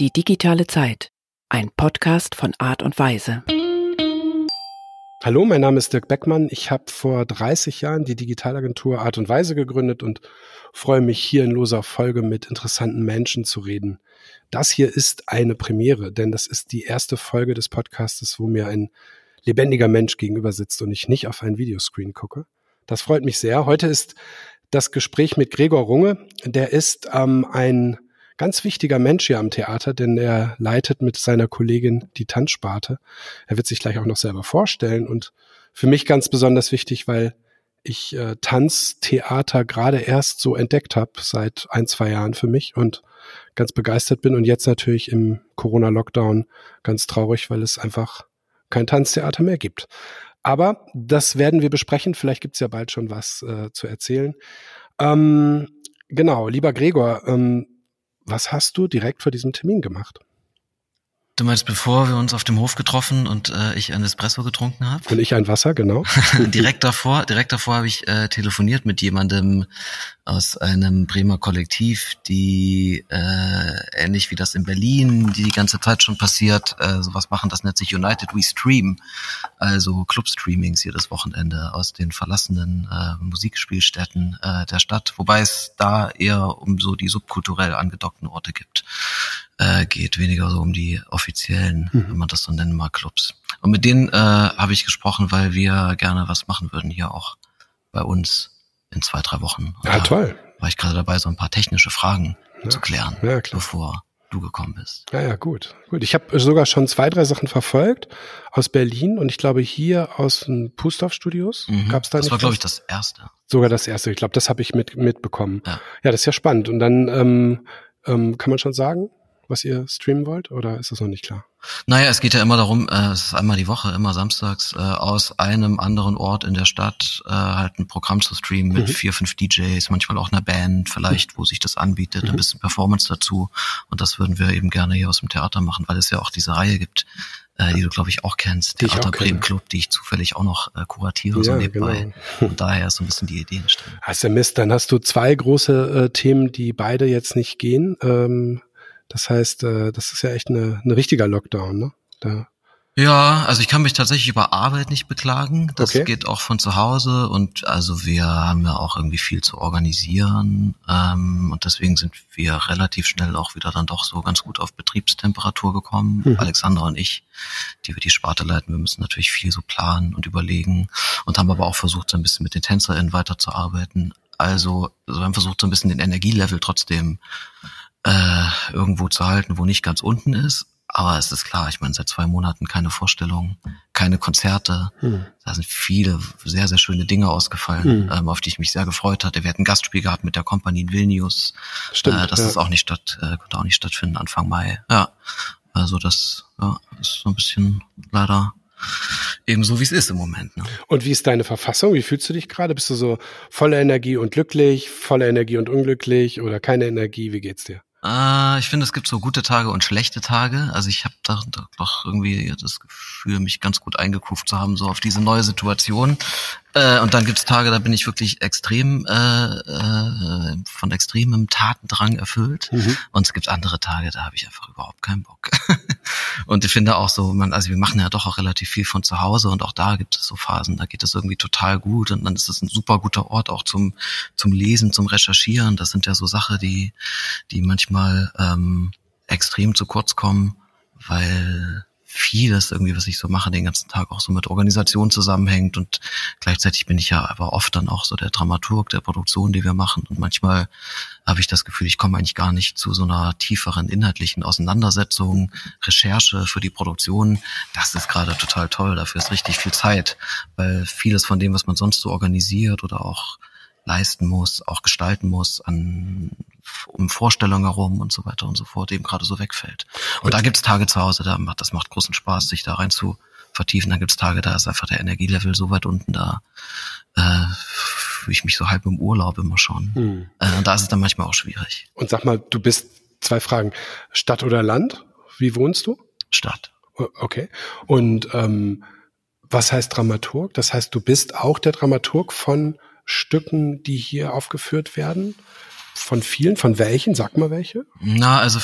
Die digitale Zeit. Ein Podcast von Art und Weise. Hallo, mein Name ist Dirk Beckmann. Ich habe vor 30 Jahren die Digitalagentur Art und Weise gegründet und freue mich hier in loser Folge mit interessanten Menschen zu reden. Das hier ist eine Premiere, denn das ist die erste Folge des Podcastes, wo mir ein lebendiger Mensch gegenüber sitzt und ich nicht auf ein Videoscreen gucke. Das freut mich sehr. Heute ist das Gespräch mit Gregor Runge. Der ist ähm, ein ganz wichtiger Mensch hier am Theater, denn er leitet mit seiner Kollegin die Tanzsparte. Er wird sich gleich auch noch selber vorstellen und für mich ganz besonders wichtig, weil ich äh, Tanztheater gerade erst so entdeckt habe seit ein, zwei Jahren für mich und ganz begeistert bin und jetzt natürlich im Corona-Lockdown ganz traurig, weil es einfach kein Tanztheater mehr gibt. Aber das werden wir besprechen. Vielleicht gibt's ja bald schon was äh, zu erzählen. Ähm, genau, lieber Gregor, ähm, was hast du direkt vor diesem Termin gemacht? Du meinst, bevor wir uns auf dem Hof getroffen und äh, ich ein Espresso getrunken habe? Und ich ein Wasser, genau. direkt davor, direkt davor habe ich äh, telefoniert mit jemandem aus einem Bremer Kollektiv, die äh, ähnlich wie das in Berlin, die die ganze Zeit schon passiert, äh, sowas machen. Das nennt sich United We Stream, also Clubstreamings jedes Wochenende aus den verlassenen äh, Musikspielstätten äh, der Stadt, wobei es da eher um so die subkulturell angedockten Orte gibt äh, geht, weniger so um die offiziellen, mhm. wenn man das so nennen mag, Clubs. Und mit denen äh, habe ich gesprochen, weil wir gerne was machen würden hier auch bei uns in zwei, drei Wochen. Und ja, toll. War ich gerade dabei, so ein paar technische Fragen ja. zu klären, ja, bevor du gekommen bist. Ja, ja, gut. Gut. Ich habe sogar schon zwei, drei Sachen verfolgt aus Berlin und ich glaube hier aus den Pustorf-Studios. Mhm. Gab es da Das nicht war, glaube ich, das erste. Sogar das erste. Ich glaube, das habe ich mit, mitbekommen. Ja. ja, das ist ja spannend. Und dann ähm, ähm, kann man schon sagen, was ihr streamen wollt oder ist das noch nicht klar? Naja, es geht ja immer darum, äh, es ist einmal die Woche, immer samstags, äh, aus einem anderen Ort in der Stadt äh, halt ein Programm zu streamen mit mhm. vier, fünf DJs, manchmal auch einer Band vielleicht, mhm. wo sich das anbietet, mhm. ein bisschen Performance dazu. Und das würden wir eben gerne hier aus dem Theater machen, weil es ja auch diese Reihe gibt, äh, die du, glaube ich, auch kennst, die Theater Bremen Club, die ich zufällig auch noch äh, kuratiere, ja, so nebenbei. Genau. Und daher ist so ein bisschen die Idee entstanden. Hast du Mist, dann hast du zwei große äh, Themen, die beide jetzt nicht gehen. Ähm das heißt, äh, das ist ja echt eine, eine richtiger Lockdown, ne? Da ja, also ich kann mich tatsächlich über Arbeit nicht beklagen. Das okay. geht auch von zu Hause und also wir haben ja auch irgendwie viel zu organisieren ähm, und deswegen sind wir relativ schnell auch wieder dann doch so ganz gut auf Betriebstemperatur gekommen. Mhm. Alexandra und ich, die wir die Sparte leiten, wir müssen natürlich viel so planen und überlegen und haben aber auch versucht, so ein bisschen mit den TänzerInnen weiterzuarbeiten. Also, also wir haben versucht, so ein bisschen den Energielevel trotzdem äh, irgendwo zu halten, wo nicht ganz unten ist. Aber es ist klar, ich meine, seit zwei Monaten keine Vorstellungen, keine Konzerte. Hm. Da sind viele sehr, sehr schöne Dinge ausgefallen, hm. ähm, auf die ich mich sehr gefreut hatte. Wir hatten ein Gastspiel gehabt mit der Kompanie in Vilnius. Stimmt, äh, das ja. ist auch nicht statt, äh, konnte auch nicht stattfinden Anfang Mai. Ja, also das ja, ist so ein bisschen leider eben so, wie es ist im Moment. Ne? Und wie ist deine Verfassung? Wie fühlst du dich gerade? Bist du so voller Energie und glücklich, voller Energie und unglücklich oder keine Energie? Wie geht's dir? Äh, ich finde, es gibt so gute Tage und schlechte Tage. Also ich habe da, doch irgendwie das Gefühl, mich ganz gut eingekruft zu haben, so auf diese neue Situation. Äh, und dann gibt's Tage, da bin ich wirklich extrem äh, äh, von extremem Tatendrang erfüllt. Mhm. Und es gibt andere Tage, da habe ich einfach überhaupt keinen Bock. und ich finde auch so, man, also wir machen ja doch auch relativ viel von zu Hause und auch da gibt es so Phasen, da geht es irgendwie total gut und dann ist es ein super guter Ort auch zum zum Lesen, zum Recherchieren. Das sind ja so Sachen, die die manchmal ähm, extrem zu kurz kommen, weil vieles irgendwie, was ich so mache, den ganzen Tag auch so mit Organisation zusammenhängt. Und gleichzeitig bin ich ja aber oft dann auch so der Dramaturg der Produktion, die wir machen. Und manchmal habe ich das Gefühl, ich komme eigentlich gar nicht zu so einer tieferen inhaltlichen Auseinandersetzung, Recherche für die Produktion. Das ist gerade total toll, dafür ist richtig viel Zeit, weil vieles von dem, was man sonst so organisiert oder auch leisten muss, auch gestalten muss, an um Vorstellungen herum und so weiter und so fort, eben gerade so wegfällt. Und, und da gibt's Tage zu Hause, da macht, das macht großen Spaß, sich da rein zu vertiefen. Dann gibt's Tage, da ist einfach der Energielevel so weit unten, da äh, fühle ich mich so halb im Urlaub immer schon. Hm. Äh, und da ist es dann manchmal auch schwierig. Und sag mal, du bist, zwei Fragen, Stadt oder Land? Wie wohnst du? Stadt. Okay. Und ähm, was heißt Dramaturg? Das heißt, du bist auch der Dramaturg von Stücken, die hier aufgeführt werden? von vielen? Von welchen? Sag mal welche. Na, also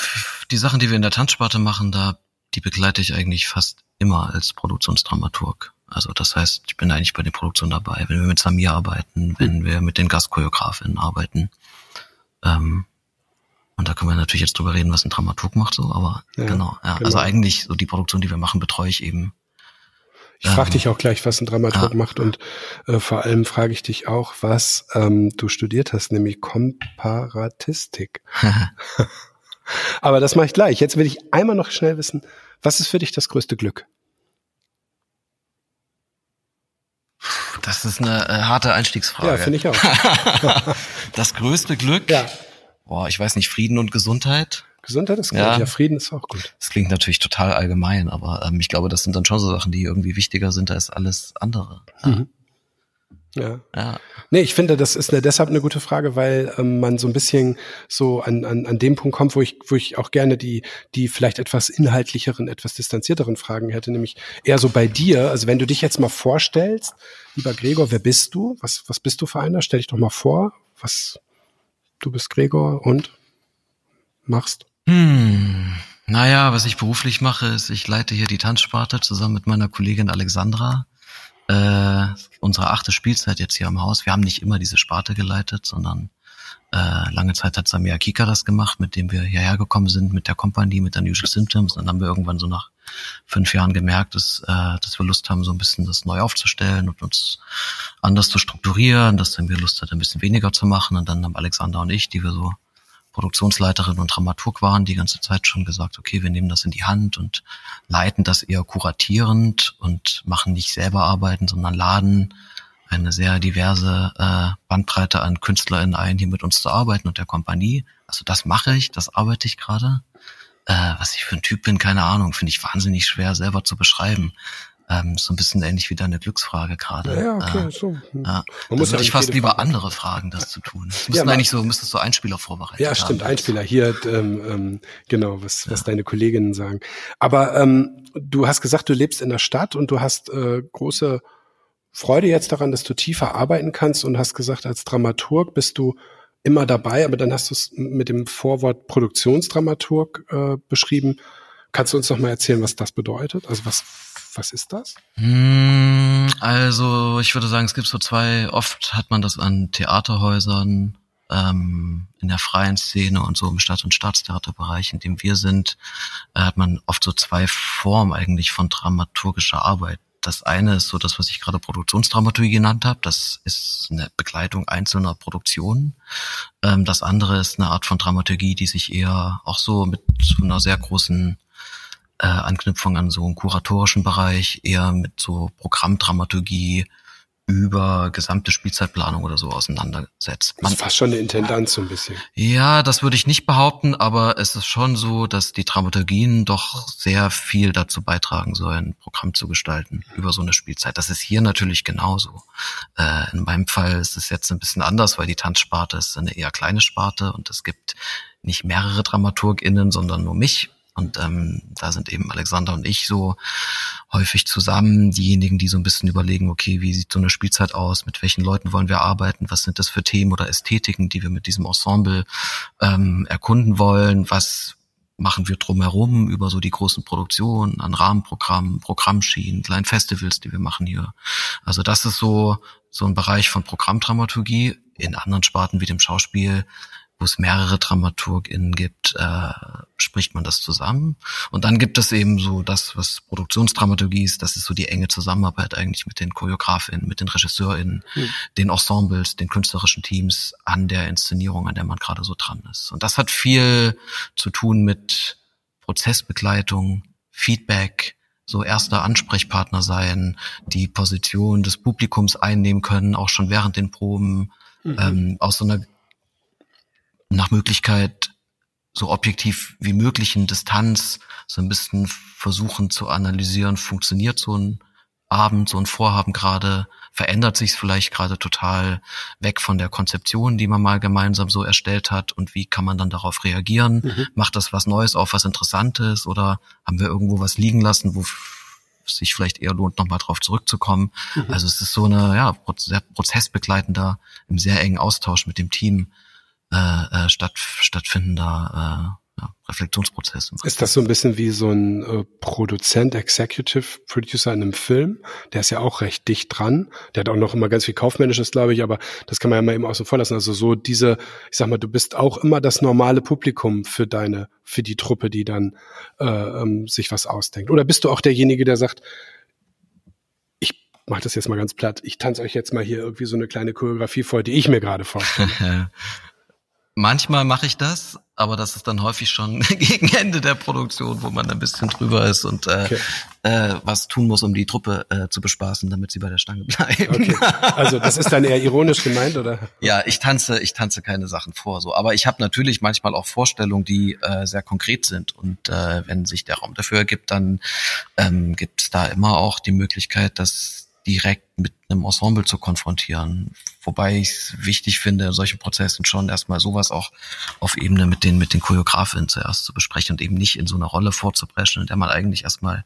die Sachen, die wir in der Tanzsparte machen, da die begleite ich eigentlich fast immer als Produktionsdramaturg. Also das heißt, ich bin eigentlich bei den Produktionen dabei, wenn wir mit Samir arbeiten, wenn wir mit den Gastchoreografinnen arbeiten. Ähm, und da können wir natürlich jetzt drüber reden, was ein Dramaturg macht, so, aber ja, genau, ja. Genau. Also eigentlich so die Produktion, die wir machen, betreue ich eben. Ich frage ähm, dich auch gleich, was ein Dramaturg ja. macht und äh, vor allem frage ich dich auch, was ähm, du studiert hast, nämlich Komparatistik. aber das mache ich gleich. Jetzt will ich einmal noch schnell wissen, was ist für dich das größte Glück? Das ist eine äh, harte Einstiegsfrage. Ja, finde ich auch. das größte Glück? Ja. Boah, ich weiß nicht, Frieden und Gesundheit? Gesundheit ist gut, ja. ja, Frieden ist auch gut. Das klingt natürlich total allgemein, aber ähm, ich glaube, das sind dann schon so Sachen, die irgendwie wichtiger sind als alles andere. Ja. Mhm. Ja. ja. Nee, ich finde, das ist eine, deshalb eine gute Frage, weil ähm, man so ein bisschen so an, an, an dem Punkt kommt, wo ich, wo ich auch gerne die, die vielleicht etwas inhaltlicheren, etwas distanzierteren Fragen hätte, nämlich eher so bei dir. Also wenn du dich jetzt mal vorstellst, lieber Gregor, wer bist du? Was, was bist du für einer? Stell dich doch mal vor. Was, du bist Gregor und machst? Hm. Naja, was ich beruflich mache, ist, ich leite hier die Tanzsparte zusammen mit meiner Kollegin Alexandra äh, unsere achte Spielzeit jetzt hier am Haus. Wir haben nicht immer diese Sparte geleitet, sondern äh, lange Zeit hat Samia Kika das gemacht, mit dem wir hierher gekommen sind, mit der Kompanie, mit Unusual Symptoms. Und dann haben wir irgendwann so nach fünf Jahren gemerkt, dass, äh, dass wir Lust haben, so ein bisschen das neu aufzustellen und uns anders zu strukturieren, dass dann wir Lust hatten, ein bisschen weniger zu machen. Und dann haben Alexander und ich, die wir so Produktionsleiterin und Dramaturg waren, die ganze Zeit schon gesagt, okay, wir nehmen das in die Hand und leiten das eher kuratierend und machen nicht selber arbeiten, sondern laden eine sehr diverse äh, Bandbreite an KünstlerInnen ein, die mit uns zu arbeiten und der Kompanie. Also das mache ich, das arbeite ich gerade. Äh, was ich für ein Typ bin, keine Ahnung, finde ich wahnsinnig schwer selber zu beschreiben. Ähm, so ein bisschen ähnlich wie deine Glücksfrage gerade. Ja, okay, äh, so. Hm. Ja. Man muss würde ich fast lieber Frage andere fragen, das zu tun. Das müssen ja, eigentlich so, müsstest du Einspieler vorbereiten. Ja, stimmt, haben. Einspieler hier, ähm, ähm, genau, was, was deine Kolleginnen sagen. Aber ähm, du hast gesagt, du lebst in der Stadt und du hast äh, große Freude jetzt daran, dass du tiefer arbeiten kannst und hast gesagt, als Dramaturg bist du immer dabei, aber dann hast du es mit dem Vorwort Produktionsdramaturg äh, beschrieben. Kannst du uns noch mal erzählen, was das bedeutet? Also was was ist das? Hm, also ich würde sagen, es gibt so zwei, oft hat man das an Theaterhäusern, ähm, in der freien Szene und so im Stadt- und Staatstheaterbereich, in dem wir sind, äh, hat man oft so zwei Formen eigentlich von dramaturgischer Arbeit. Das eine ist so das, was ich gerade Produktionsdramaturgie genannt habe. Das ist eine Begleitung einzelner Produktionen. Ähm, das andere ist eine Art von Dramaturgie, die sich eher auch so mit so einer sehr großen äh, Anknüpfung an so einen kuratorischen Bereich, eher mit so Programmdramaturgie über gesamte Spielzeitplanung oder so auseinandersetzt. Man, das ist fast schon eine Intendanz so ein bisschen. Ja, das würde ich nicht behaupten, aber es ist schon so, dass die Dramaturgien doch sehr viel dazu beitragen sollen, Programm zu gestalten über so eine Spielzeit. Das ist hier natürlich genauso. Äh, in meinem Fall ist es jetzt ein bisschen anders, weil die Tanzsparte ist eine eher kleine Sparte und es gibt nicht mehrere DramaturgInnen, sondern nur mich und ähm, da sind eben Alexander und ich so häufig zusammen, diejenigen, die so ein bisschen überlegen, okay, wie sieht so eine Spielzeit aus, mit welchen Leuten wollen wir arbeiten, was sind das für Themen oder Ästhetiken, die wir mit diesem Ensemble ähm, erkunden wollen, was machen wir drumherum über so die großen Produktionen an Rahmenprogrammen, Programmschienen, kleinen Festivals, die wir machen hier. Also das ist so so ein Bereich von Programmdramaturgie. In anderen Sparten wie dem Schauspiel wo es mehrere DramaturgInnen gibt, äh, spricht man das zusammen. Und dann gibt es eben so das, was Produktionsdramaturgie ist, das ist so die enge Zusammenarbeit eigentlich mit den ChoreografInnen, mit den RegisseurInnen, mhm. den Ensembles, den künstlerischen Teams an der Inszenierung, an der man gerade so dran ist. Und das hat viel zu tun mit Prozessbegleitung, Feedback, so erster Ansprechpartner sein, die Position des Publikums einnehmen können, auch schon während den Proben, mhm. ähm, aus so einer nach Möglichkeit so objektiv wie möglich in Distanz so ein bisschen versuchen zu analysieren, funktioniert so ein Abend, so ein Vorhaben gerade, verändert sich es vielleicht gerade total weg von der Konzeption, die man mal gemeinsam so erstellt hat und wie kann man dann darauf reagieren? Mhm. Macht das was Neues auf, was Interessantes oder haben wir irgendwo was liegen lassen, wo es sich vielleicht eher lohnt, nochmal drauf zurückzukommen? Mhm. Also es ist so eine, ja, sehr prozessbegleitender, im sehr engen Austausch mit dem Team äh, statt, stattfindender äh, ja, Reflexionsprozess. Ist das so ein bisschen wie so ein äh, Produzent, Executive Producer in einem Film? Der ist ja auch recht dicht dran. Der hat auch noch immer ganz viel Kaufmännisches, glaube ich, aber das kann man ja mal eben außen vor lassen. Also so diese, ich sag mal, du bist auch immer das normale Publikum für deine, für die Truppe, die dann äh, ähm, sich was ausdenkt. Oder bist du auch derjenige, der sagt, ich mach das jetzt mal ganz platt, ich tanze euch jetzt mal hier irgendwie so eine kleine Choreografie vor, die ich mir gerade vorstelle. Manchmal mache ich das, aber das ist dann häufig schon gegen Ende der Produktion, wo man ein bisschen drüber ist und äh, okay. äh, was tun muss, um die Truppe äh, zu bespaßen, damit sie bei der Stange bleiben. Okay. Also das ist dann eher ironisch gemeint, oder? Ja, ich tanze, ich tanze keine Sachen vor, so. Aber ich habe natürlich manchmal auch Vorstellungen, die äh, sehr konkret sind und äh, wenn sich der Raum dafür ergibt, dann ähm, gibt es da immer auch die Möglichkeit, dass direkt mit einem Ensemble zu konfrontieren. Wobei ich es wichtig finde, solche Prozessen schon erstmal sowas auch auf Ebene mit den, mit den Choreografinnen zuerst zu besprechen und eben nicht in so einer Rolle vorzubrechen, in der man eigentlich erstmal,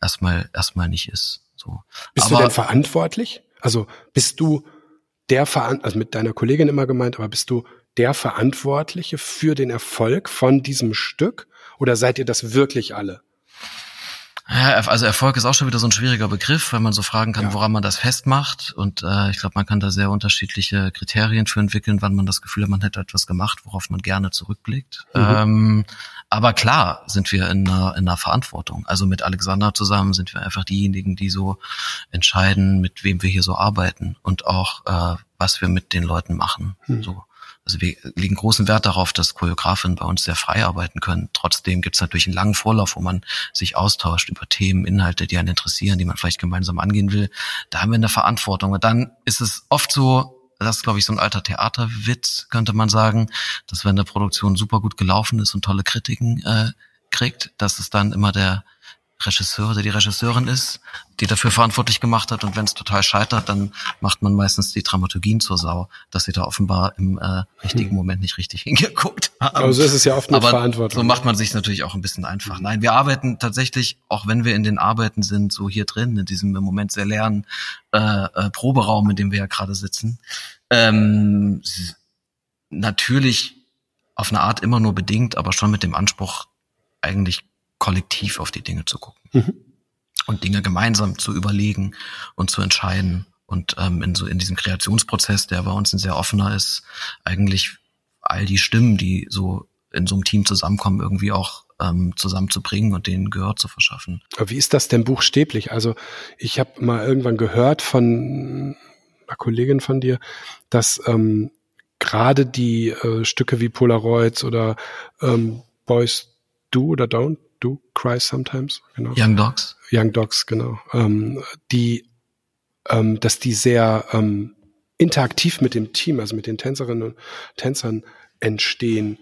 erstmal, erstmal nicht ist. So. Bist aber, du denn verantwortlich? Also bist du der Verantwortliche, also mit deiner Kollegin immer gemeint, aber bist du der Verantwortliche für den Erfolg von diesem Stück? Oder seid ihr das wirklich alle? Ja, also Erfolg ist auch schon wieder so ein schwieriger Begriff, weil man so fragen kann, ja. woran man das festmacht. Und äh, ich glaube, man kann da sehr unterschiedliche Kriterien für entwickeln, wann man das Gefühl hat, man hätte etwas gemacht, worauf man gerne zurückblickt. Mhm. Ähm, aber klar sind wir in einer, in einer Verantwortung. Also mit Alexander zusammen sind wir einfach diejenigen, die so entscheiden, mit wem wir hier so arbeiten und auch äh, was wir mit den Leuten machen. Mhm. So. Also wir legen großen Wert darauf, dass Choreografinnen bei uns sehr frei arbeiten können. Trotzdem gibt es natürlich einen langen Vorlauf, wo man sich austauscht über Themen, Inhalte, die einen interessieren, die man vielleicht gemeinsam angehen will. Da haben wir eine Verantwortung. Und dann ist es oft so, das ist, glaube ich, so ein alter Theaterwitz, könnte man sagen, dass wenn eine Produktion super gut gelaufen ist und tolle Kritiken äh, kriegt, dass es dann immer der Regisseur oder die Regisseurin ist, die dafür verantwortlich gemacht hat. Und wenn es total scheitert, dann macht man meistens die Dramaturgien zur Sau, dass sie da offenbar im äh, richtigen hm. Moment nicht richtig hingeguckt haben. Aber so ist es ja oft mit Verantwortung. So macht man sich natürlich auch ein bisschen einfach. Nein, wir arbeiten tatsächlich, auch wenn wir in den Arbeiten sind, so hier drin, in diesem im Moment sehr leeren äh, äh, Proberaum, in dem wir ja gerade sitzen, ähm, natürlich auf eine Art immer nur bedingt, aber schon mit dem Anspruch, eigentlich kollektiv auf die Dinge zu gucken mhm. und Dinge gemeinsam zu überlegen und zu entscheiden und ähm, in so in diesem Kreationsprozess, der bei uns ein sehr offener ist, eigentlich all die Stimmen, die so in so einem Team zusammenkommen, irgendwie auch ähm, zusammenzubringen und denen Gehör zu verschaffen. Aber wie ist das denn buchstäblich? Also ich habe mal irgendwann gehört von einer Kollegin von dir, dass ähm, gerade die äh, Stücke wie Polaroids oder ähm, Boys Do oder Don't Do Cry Sometimes, genau. Young Dogs. Young Dogs, genau. Ähm, die, ähm, dass die sehr ähm, interaktiv mit dem Team, also mit den Tänzerinnen und Tänzern entstehen.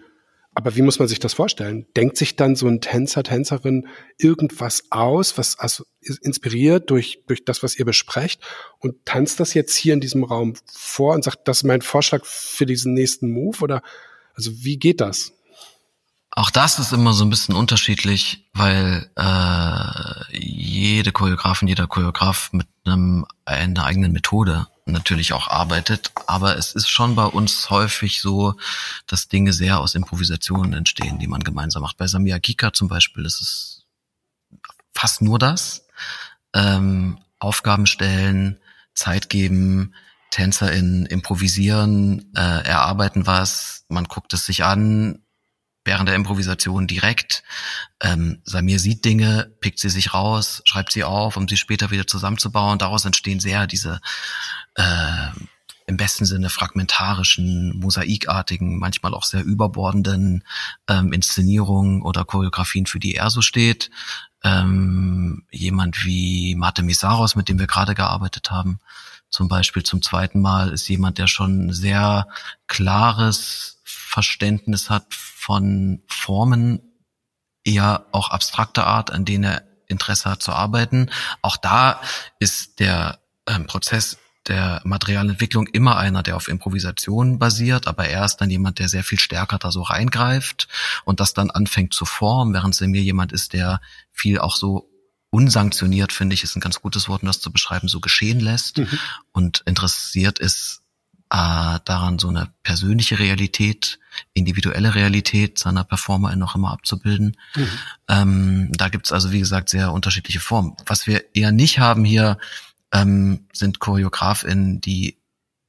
Aber wie muss man sich das vorstellen? Denkt sich dann so ein Tänzer, Tänzerin irgendwas aus, was also inspiriert durch, durch das, was ihr besprecht und tanzt das jetzt hier in diesem Raum vor und sagt, das ist mein Vorschlag für diesen nächsten Move oder also wie geht das? Auch das ist immer so ein bisschen unterschiedlich, weil äh, jede Choreografin, jeder Choreograf mit einem, einer eigenen Methode natürlich auch arbeitet. Aber es ist schon bei uns häufig so, dass Dinge sehr aus Improvisationen entstehen, die man gemeinsam macht. Bei Samia Kika zum Beispiel ist es fast nur das. Ähm, Aufgaben stellen, Zeit geben, TänzerInnen improvisieren, äh, erarbeiten was, man guckt es sich an, während der Improvisation direkt. Ähm, Samir sieht Dinge, pickt sie sich raus, schreibt sie auf, um sie später wieder zusammenzubauen. Daraus entstehen sehr diese äh, im besten Sinne fragmentarischen, mosaikartigen, manchmal auch sehr überbordenden ähm, Inszenierungen oder Choreografien, für die er so steht. Ähm, jemand wie Mate Misaros, mit dem wir gerade gearbeitet haben, zum Beispiel zum zweiten Mal, ist jemand, der schon sehr klares Verständnis hat von Formen eher auch abstrakter Art, an denen er Interesse hat zu arbeiten. Auch da ist der ähm, Prozess der Materialentwicklung immer einer, der auf Improvisation basiert, aber er ist dann jemand, der sehr viel stärker da so reingreift und das dann anfängt zu formen, während es mir jemand ist, der viel auch so unsanktioniert, finde ich, ist ein ganz gutes Wort, um das zu beschreiben, so geschehen lässt mhm. und interessiert ist äh, daran, so eine persönliche Realität, individuelle Realität seiner Performer noch immer abzubilden. Mhm. Ähm, da gibt's also, wie gesagt, sehr unterschiedliche Formen. Was wir eher nicht haben hier, ähm, sind ChoreografInnen, die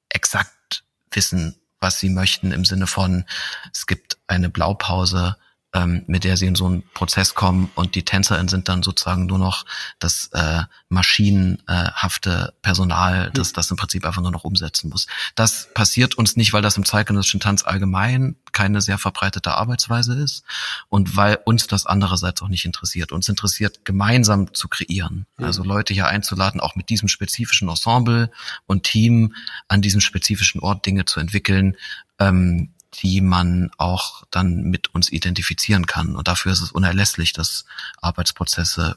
exakt wissen, was sie möchten im Sinne von, es gibt eine Blaupause, ähm, mit der sie in so einen Prozess kommen und die TänzerInnen sind dann sozusagen nur noch das äh, maschinenhafte Personal, das hm. das im Prinzip einfach nur noch umsetzen muss. Das passiert uns nicht, weil das im zeitgenössischen Tanz allgemein keine sehr verbreitete Arbeitsweise ist und weil uns das andererseits auch nicht interessiert. Uns interessiert, gemeinsam zu kreieren. Mhm. Also Leute hier einzuladen, auch mit diesem spezifischen Ensemble und Team an diesem spezifischen Ort Dinge zu entwickeln, ähm, die man auch dann mit uns identifizieren kann. Und dafür ist es unerlässlich, dass Arbeitsprozesse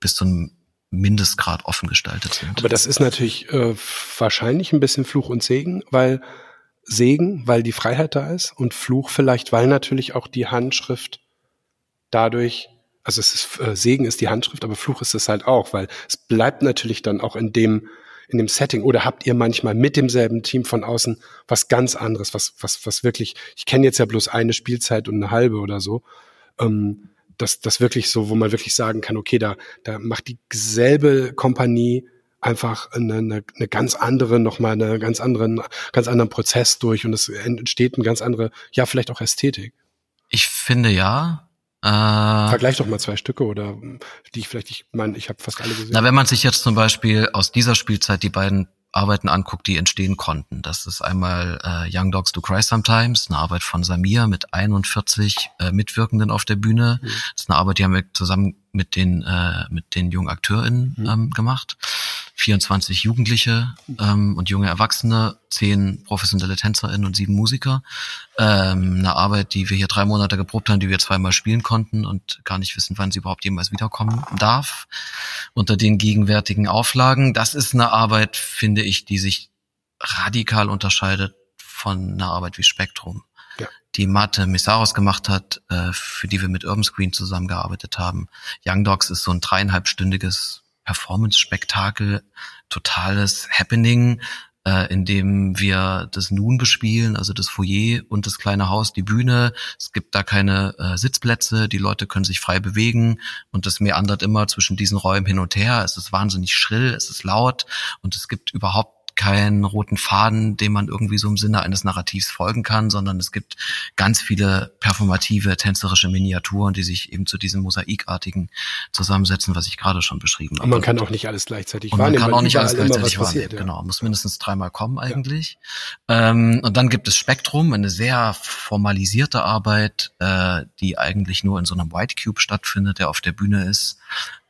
bis zu einem Mindestgrad offen gestaltet sind. Aber das ist natürlich äh, wahrscheinlich ein bisschen Fluch und Segen, weil Segen, weil die Freiheit da ist und Fluch vielleicht, weil natürlich auch die Handschrift dadurch, also es ist äh, Segen ist die Handschrift, aber Fluch ist es halt auch, weil es bleibt natürlich dann auch in dem in dem Setting oder habt ihr manchmal mit demselben Team von außen was ganz anderes, was, was, was wirklich, ich kenne jetzt ja bloß eine Spielzeit und eine halbe oder so, ähm, das, das wirklich so, wo man wirklich sagen kann, okay, da, da macht dieselbe Kompanie einfach eine, eine, eine ganz andere, nochmal eine ganz anderen, ganz anderen Prozess durch und es entsteht eine ganz andere, ja, vielleicht auch Ästhetik. Ich finde ja, äh, Vergleich doch mal zwei Stücke oder die ich vielleicht, ich meine, ich habe fast alle gesehen. Na, wenn man sich jetzt zum Beispiel aus dieser Spielzeit die beiden Arbeiten anguckt, die entstehen konnten. Das ist einmal äh, Young Dogs Do Cry Sometimes, eine Arbeit von Samir mit 41 äh, Mitwirkenden auf der Bühne. Mhm. Das ist eine Arbeit, die haben wir zusammen mit den äh, mit den jungen AkteurInnen mhm. ähm, gemacht. 24 Jugendliche ähm, und junge Erwachsene, zehn professionelle TänzerInnen und sieben Musiker. Ähm, eine Arbeit, die wir hier drei Monate geprobt haben, die wir zweimal spielen konnten und gar nicht wissen, wann sie überhaupt jemals wiederkommen darf. Unter den gegenwärtigen Auflagen. Das ist eine Arbeit, finde ich, die sich radikal unterscheidet von einer Arbeit wie Spektrum. Ja. Die Mate Missaros gemacht hat, äh, für die wir mit Urban Screen zusammengearbeitet haben. Young Dogs ist so ein dreieinhalbstündiges Performance-Spektakel, totales Happening, äh, in dem wir das Nun bespielen, also das Foyer und das kleine Haus, die Bühne. Es gibt da keine äh, Sitzplätze, die Leute können sich frei bewegen und das meandert immer zwischen diesen Räumen hin und her. Es ist wahnsinnig schrill, es ist laut und es gibt überhaupt keinen roten Faden, dem man irgendwie so im Sinne eines Narrativs folgen kann, sondern es gibt ganz viele performative, tänzerische Miniaturen, die sich eben zu diesem mosaikartigen zusammensetzen, was ich gerade schon beschrieben habe. Und man kann auch nicht alles gleichzeitig und wahrnehmen. Man kann auch nicht alles gleichzeitig wahrnehmen. ja. Genau, muss mindestens dreimal kommen eigentlich. Ja. Ähm, und dann gibt es Spektrum, eine sehr formalisierte Arbeit, äh, die eigentlich nur in so einem White Cube stattfindet, der auf der Bühne ist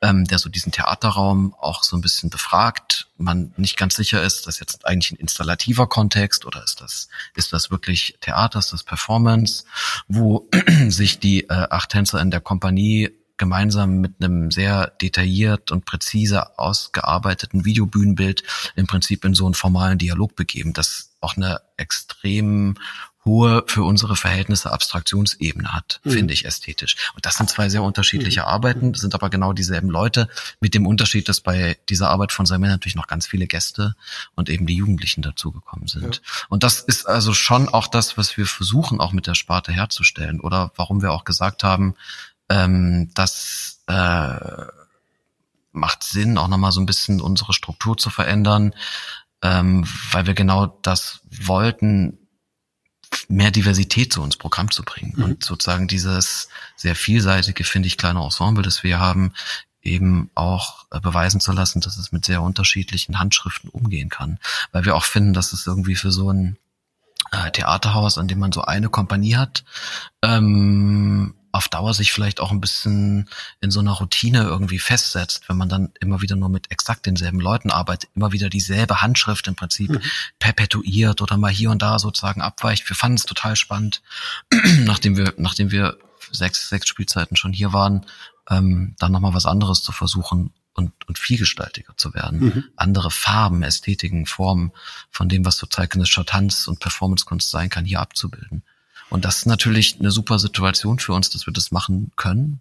ähm, der so diesen Theaterraum auch so ein bisschen befragt. Man nicht ganz sicher ist, das jetzt eigentlich ein installativer Kontext oder ist das, ist das wirklich Theater, ist das Performance, wo sich die äh, acht Tänzer in der Kompanie gemeinsam mit einem sehr detailliert und präzise ausgearbeiteten Videobühnenbild im Prinzip in so einen formalen Dialog begeben, das auch eine extrem hohe für unsere Verhältnisse Abstraktionsebene hat, mhm. finde ich ästhetisch. Und das sind zwei sehr unterschiedliche mhm. Arbeiten, das sind aber genau dieselben Leute, mit dem Unterschied, dass bei dieser Arbeit von Simon natürlich noch ganz viele Gäste und eben die Jugendlichen dazugekommen sind. Ja. Und das ist also schon auch das, was wir versuchen, auch mit der Sparte herzustellen oder warum wir auch gesagt haben, ähm, das äh, macht Sinn, auch nochmal so ein bisschen unsere Struktur zu verändern, ähm, weil wir genau das wollten, mehr Diversität zu uns Programm zu bringen mhm. und sozusagen dieses sehr vielseitige, finde ich, kleine Ensemble, das wir haben, eben auch äh, beweisen zu lassen, dass es mit sehr unterschiedlichen Handschriften umgehen kann. Weil wir auch finden, dass es irgendwie für so ein äh, Theaterhaus, an dem man so eine Kompanie hat, ähm, auf Dauer sich vielleicht auch ein bisschen in so einer Routine irgendwie festsetzt, wenn man dann immer wieder nur mit exakt denselben Leuten arbeitet, immer wieder dieselbe Handschrift im Prinzip mhm. perpetuiert oder mal hier und da sozusagen abweicht. Wir fanden es total spannend, nachdem wir, nachdem wir sechs, sechs Spielzeiten schon hier waren, ähm, dann nochmal was anderes zu versuchen und, und vielgestaltiger zu werden. Mhm. Andere Farben, Ästhetiken, Formen von dem, was so zeitgenössischer Tanz und Performancekunst sein kann, hier abzubilden. Und das ist natürlich eine super Situation für uns, dass wir das machen können.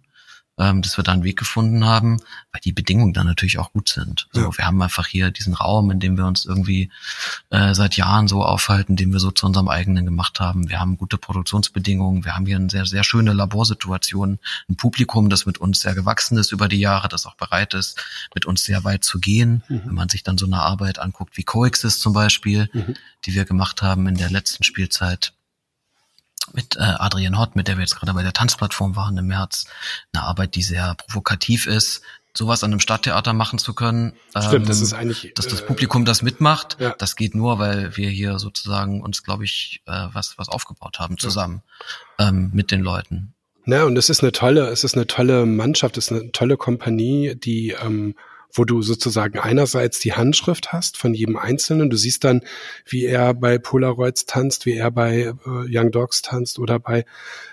ähm, dass wir da einen Weg gefunden haben, weil die Bedingungen dann natürlich auch gut sind. So, Ja. wir haben einfach hier diesen Raum, in dem wir uns irgendwie äh, seit Jahren so aufhalten, den wir so zu unserem eigenen gemacht haben. Wir haben gute Produktionsbedingungen, wir haben hier eine sehr, sehr schöne Laborsituation, ein Publikum, das mit uns sehr gewachsen ist über die Jahre, das auch bereit ist, mit uns sehr weit zu gehen. Wenn man sich dann so eine Arbeit anguckt wie Coexist zum Beispiel, Mhm. die wir gemacht haben in der letzten Spielzeit mit äh, Adrian Hott, mit der wir jetzt gerade bei der Tanzplattform waren im März, eine Arbeit, die sehr provokativ ist, sowas an einem Stadttheater machen zu können. Stimmt, das ähm, ist eigentlich. dass das äh, Publikum das mitmacht, ja. das geht nur, weil wir hier sozusagen uns, glaube ich, äh, was was aufgebaut haben zusammen ähm, mit den Leuten. Ne, und es ist eine tolle, es ist eine tolle Mannschaft, es ist eine tolle Kompanie, die, ähm, wo du sozusagen einerseits die Handschrift hast von jedem Einzelnen. Du siehst dann, wie er bei Polaroids tanzt, wie er bei äh, Young Dogs tanzt oder bei,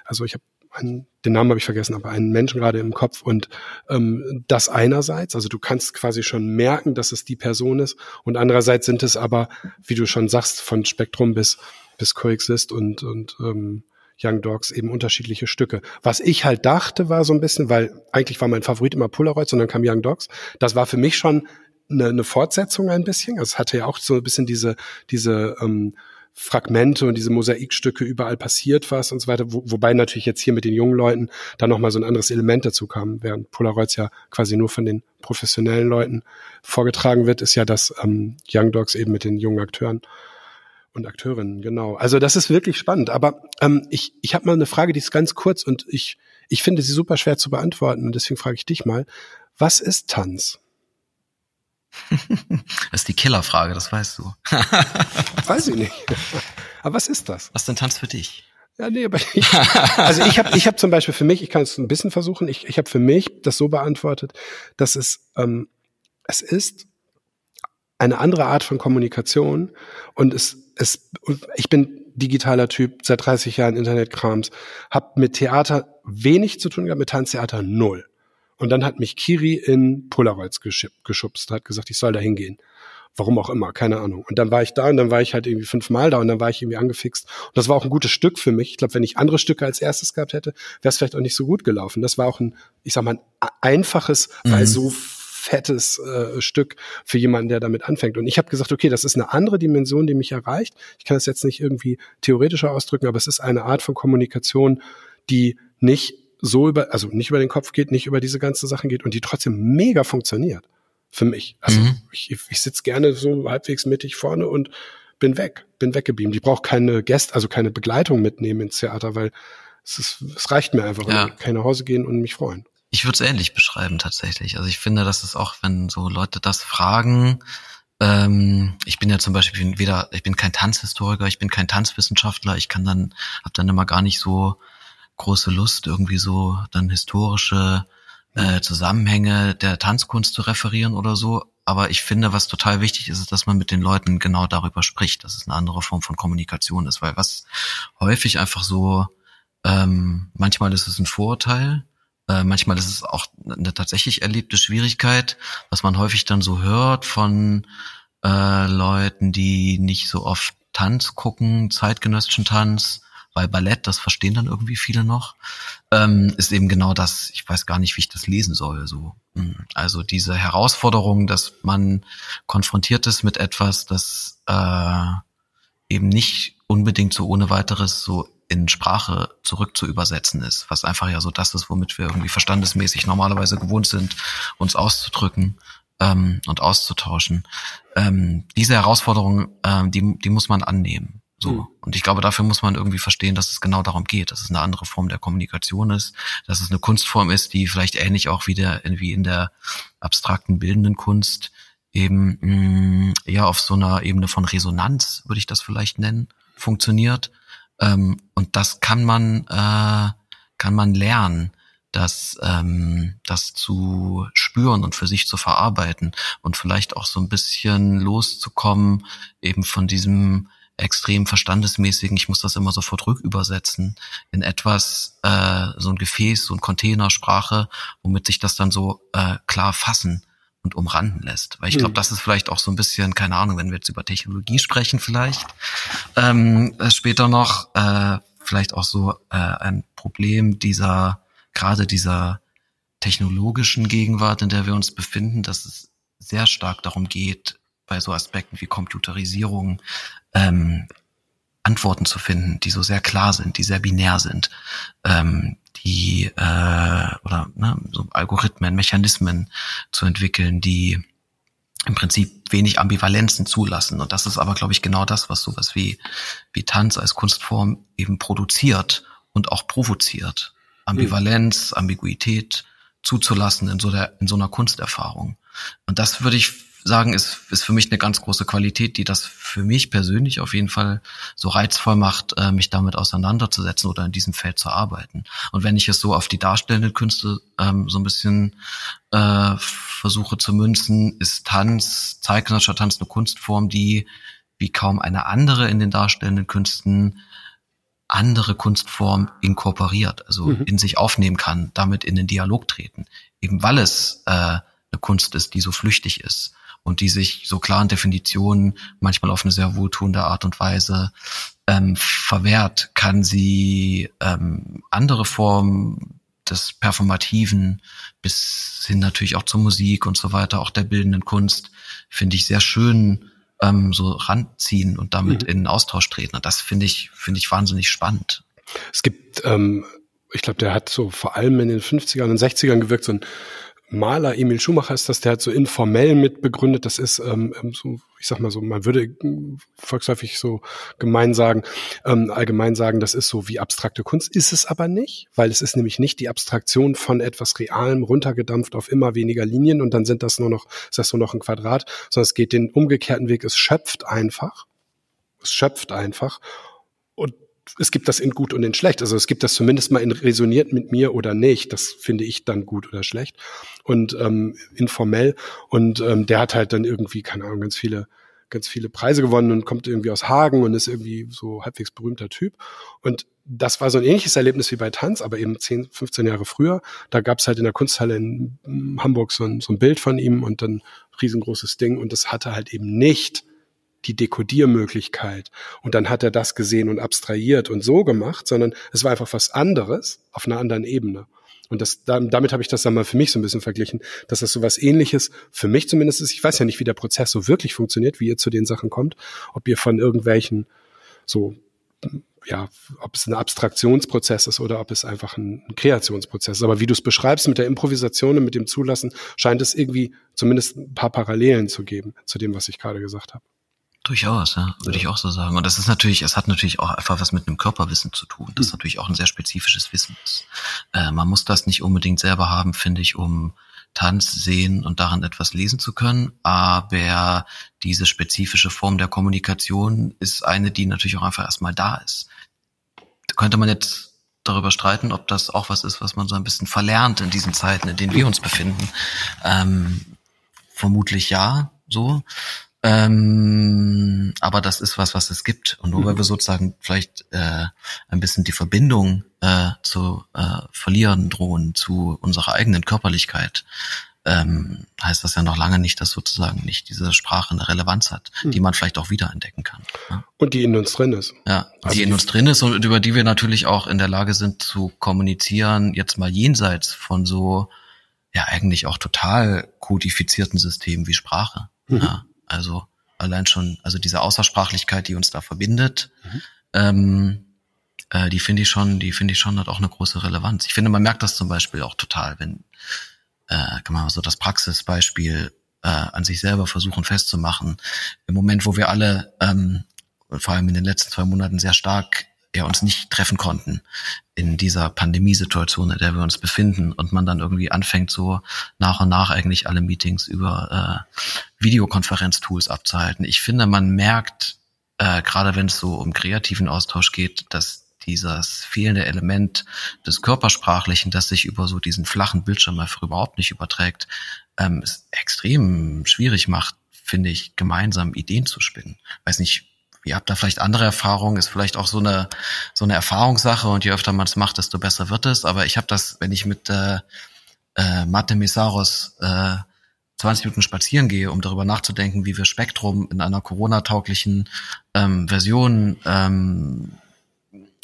also ich habe einen, den Namen habe ich vergessen, aber einen Menschen gerade im Kopf und ähm, das einerseits, also du kannst quasi schon merken, dass es die Person ist und andererseits sind es aber, wie du schon sagst, von Spektrum bis bis Coexist und und ähm, Young Dogs eben unterschiedliche Stücke. Was ich halt dachte, war so ein bisschen, weil eigentlich war mein Favorit immer Polaroids und dann kam Young Dogs. Das war für mich schon eine, eine Fortsetzung ein bisschen. Also es hatte ja auch so ein bisschen diese, diese ähm, Fragmente und diese Mosaikstücke, überall passiert was und so weiter. Wo, wobei natürlich jetzt hier mit den jungen Leuten da nochmal so ein anderes Element dazu kam. Während Polaroids ja quasi nur von den professionellen Leuten vorgetragen wird, ist ja das ähm, Young Dogs eben mit den jungen Akteuren und Akteurinnen, genau. Also das ist wirklich spannend. Aber ähm, ich, ich habe mal eine Frage, die ist ganz kurz und ich, ich finde sie super schwer zu beantworten und deswegen frage ich dich mal, was ist Tanz? Das ist die Killerfrage, das weißt du. Weiß ich nicht. Aber was ist das? Was denn Tanz für dich? Ja, nee, aber ich, also ich habe ich hab zum Beispiel für mich, ich kann es ein bisschen versuchen, ich, ich habe für mich das so beantwortet, dass es, ähm, es ist eine andere Art von Kommunikation und es, es, ich bin digitaler Typ, seit 30 Jahren Internetkrams, habe mit Theater wenig zu tun gehabt, mit Tanztheater null. Und dann hat mich Kiri in Polaroids geschubst, hat gesagt, ich soll da hingehen. Warum auch immer, keine Ahnung. Und dann war ich da und dann war ich halt irgendwie fünfmal da und dann war ich irgendwie angefixt. Und das war auch ein gutes Stück für mich. Ich glaube, wenn ich andere Stücke als erstes gehabt hätte, wäre es vielleicht auch nicht so gut gelaufen. Das war auch ein, ich sag mal, ein einfaches, weil so fettes äh, Stück für jemanden, der damit anfängt. Und ich habe gesagt, okay, das ist eine andere Dimension, die mich erreicht. Ich kann das jetzt nicht irgendwie theoretischer ausdrücken, aber es ist eine Art von Kommunikation, die nicht so über, also nicht über den Kopf geht, nicht über diese ganzen Sachen geht und die trotzdem mega funktioniert für mich. Also Mhm. ich, ich sitze gerne so halbwegs mittig vorne und bin weg, bin weggebeamt. Ich brauche keine Gäste, also keine Begleitung mitnehmen ins Theater, weil es, ist, es reicht mir einfach. Ja. Ich kann nach Hause gehen und mich freuen. Ich würde es ähnlich beschreiben tatsächlich. Also ich finde, dass es auch, wenn so Leute das fragen, ähm, ich bin ja zum Beispiel weder, ich bin kein Tanzhistoriker, ich bin kein Tanzwissenschaftler, ich kann dann, habe dann immer gar nicht so große Lust, irgendwie so dann historische äh, Zusammenhänge der Tanzkunst zu referieren oder so. Aber ich finde, was total wichtig ist, ist, dass man mit den Leuten genau darüber spricht, dass es eine andere Form von Kommunikation ist, weil was häufig einfach so, ähm, manchmal ist es ein Vorurteil, äh, manchmal ist es auch eine tatsächlich erlebte Schwierigkeit, was man häufig dann so hört von äh, Leuten, die nicht so oft Tanz gucken, zeitgenössischen Tanz, weil Ballett, das verstehen dann irgendwie viele noch, ähm, ist eben genau das, ich weiß gar nicht, wie ich das lesen soll. So. Mm, Also diese Herausforderung, dass man konfrontiert ist mit etwas, das äh, eben nicht unbedingt so ohne weiteres so in Sprache zurück zu übersetzen ist, was einfach ja so das ist, womit wir irgendwie verstandesmäßig normalerweise gewohnt sind, uns auszudrücken ähm, und auszutauschen. Ähm, diese Herausforderung, ähm, die, die muss man annehmen. So. Mhm. Und ich glaube, dafür muss man irgendwie verstehen, dass es genau darum geht, dass es eine andere Form der Kommunikation ist, dass es eine Kunstform ist, die vielleicht ähnlich auch wieder wie in der abstrakten bildenden Kunst eben mh, eher auf so einer Ebene von Resonanz, würde ich das vielleicht nennen, funktioniert. Ähm, und das kann man, äh, kann man lernen, das, ähm, das zu spüren und für sich zu verarbeiten und vielleicht auch so ein bisschen loszukommen eben von diesem extrem verstandesmäßigen, ich muss das immer sofort rückübersetzen, in etwas, äh, so ein Gefäß, so ein Containersprache, womit sich das dann so äh, klar fassen und umranden lässt. Weil ich glaube, Mhm. das ist vielleicht auch so ein bisschen, keine Ahnung, wenn wir jetzt über Technologie sprechen vielleicht, ähm, äh, später noch, äh, vielleicht auch so äh, ein Problem dieser, gerade dieser technologischen Gegenwart, in der wir uns befinden, dass es sehr stark darum geht, bei so Aspekten wie Computerisierung ähm, Antworten zu finden, die so sehr klar sind, die sehr binär sind, ähm, die äh, oder ne, so Algorithmen, Mechanismen zu entwickeln, die im Prinzip wenig Ambivalenzen zulassen. Und das ist aber, glaube ich, genau das, was sowas wie, wie Tanz als Kunstform eben produziert und auch provoziert. Ambivalenz, Ambiguität zuzulassen in so, der, in so einer Kunsterfahrung. Und das würde ich sagen, ist, ist für mich eine ganz große Qualität, die das für mich persönlich auf jeden Fall so reizvoll macht, äh, mich damit auseinanderzusetzen oder in diesem Feld zu arbeiten. Und wenn ich es so auf die darstellenden Künste ähm, so ein bisschen äh, versuche zu münzen, ist Tanz, zeitgenössischer Tanz eine Kunstform, die wie kaum eine andere in den darstellenden Künsten andere Kunstform inkorporiert, also mhm. in sich aufnehmen kann, damit in den Dialog treten, eben weil es äh, eine Kunst ist, die so flüchtig ist und die sich so klaren Definitionen manchmal auf eine sehr wohltuende Art und Weise ähm, verwehrt, kann sie ähm, andere Formen des Performativen bis hin natürlich auch zur Musik und so weiter, auch der bildenden Kunst, finde ich sehr schön ähm, so ranziehen und damit mhm. in Austausch treten. Und das finde ich, finde ich wahnsinnig spannend. Es gibt, ähm, ich glaube, der hat so vor allem in den 50ern und 60ern gewirkt, so ein Maler Emil Schumacher ist das, der hat so informell mitbegründet. Das ist ähm, ähm, so, ich sag mal so, man würde äh, volksläufig so gemein sagen, ähm, allgemein sagen, das ist so wie abstrakte Kunst. Ist es aber nicht, weil es ist nämlich nicht die Abstraktion von etwas Realem runtergedampft auf immer weniger Linien und dann sind das nur noch, ist das nur noch ein Quadrat, sondern es geht den umgekehrten Weg. Es schöpft einfach. Es schöpft einfach. Es gibt das in gut und in schlecht. Also es gibt das zumindest mal in resoniert mit mir oder nicht. Das finde ich dann gut oder schlecht. Und ähm, informell. Und ähm, der hat halt dann irgendwie, keine Ahnung, ganz viele ganz viele Preise gewonnen und kommt irgendwie aus Hagen und ist irgendwie so halbwegs berühmter Typ. Und das war so ein ähnliches Erlebnis wie bei Tanz, aber eben 10, 15 Jahre früher. Da gab es halt in der Kunsthalle in Hamburg so ein, so ein Bild von ihm und dann riesengroßes Ding. Und das hatte halt eben nicht die Dekodiermöglichkeit. Und dann hat er das gesehen und abstrahiert und so gemacht, sondern es war einfach was anderes auf einer anderen Ebene. Und das, damit habe ich das dann mal für mich so ein bisschen verglichen, dass das so was ähnliches für mich zumindest ist. Ich weiß ja nicht, wie der Prozess so wirklich funktioniert, wie ihr zu den Sachen kommt, ob ihr von irgendwelchen so ja, ob es ein Abstraktionsprozess ist oder ob es einfach ein, Kreationsprozess ist. Aber wie du es beschreibst mit der Improvisation und mit dem Zulassen, scheint es irgendwie zumindest ein paar Parallelen zu geben zu dem, was ich gerade gesagt habe. Durchaus, ja, würde ja. ich auch so sagen. Und das ist natürlich, es hat natürlich auch einfach was mit einem Körperwissen zu tun. Das ist mhm. natürlich auch ein sehr spezifisches Wissen ist. Äh, man muss das nicht unbedingt selber haben, finde ich, um Tanz sehen und daran etwas lesen zu können. Aber diese spezifische Form der Kommunikation ist eine, die natürlich auch einfach erstmal da ist. Da könnte man jetzt darüber streiten, ob das auch was ist, was man so ein bisschen verlernt in diesen Zeiten, in denen wir uns befinden. Ähm, vermutlich ja, so. Ähm, aber das ist was, was es gibt. Und nur mhm. wir sozusagen vielleicht äh, ein bisschen die Verbindung äh, zu äh, verlieren drohen zu unserer eigenen Körperlichkeit, ähm, heißt das ja noch lange nicht, dass sozusagen nicht diese Sprache eine Relevanz hat, mhm. die man vielleicht auch wiederentdecken kann. Ja? Und die in uns drin ist. Ja, also die in uns drin ist und über die wir natürlich auch in der Lage sind zu kommunizieren, jetzt mal jenseits von so ja eigentlich auch total kodifizierten Systemen wie Sprache. Mhm. Ja. Also allein schon, also diese Außersprachlichkeit, die uns da verbindet, mhm. ähm, äh, die finde ich schon, die finde ich schon hat auch eine große Relevanz. Ich finde, man merkt das zum Beispiel auch total, wenn äh, kann man so das Praxisbeispiel äh, an sich selber versuchen festzumachen. Im Moment, wo wir alle ähm, vor allem in den letzten zwei Monaten sehr stark ja uns nicht treffen konnten in dieser Pandemiesituation, in der wir uns befinden und man dann irgendwie anfängt, so nach und nach eigentlich alle Meetings über äh, Videokonferenztools abzuhalten. Ich finde, man merkt, äh, gerade wenn es so um kreativen Austausch geht, dass dieses fehlende Element des Körpersprachlichen, das sich über so diesen flachen Bildschirm einfach überhaupt nicht überträgt, ähm, es extrem schwierig macht, finde ich, gemeinsam Ideen zu spinnen. Weiß nicht, ihr habt da vielleicht andere Erfahrungen, ist vielleicht auch so eine so eine Erfahrungssache und je öfter man es macht, desto besser wird es. Aber ich habe das, wenn ich mit äh, äh, Mate Mesaros äh, 20 Minuten spazieren gehe, um darüber nachzudenken, wie wir Spektrum in einer Corona-tauglichen ähm, Version ähm,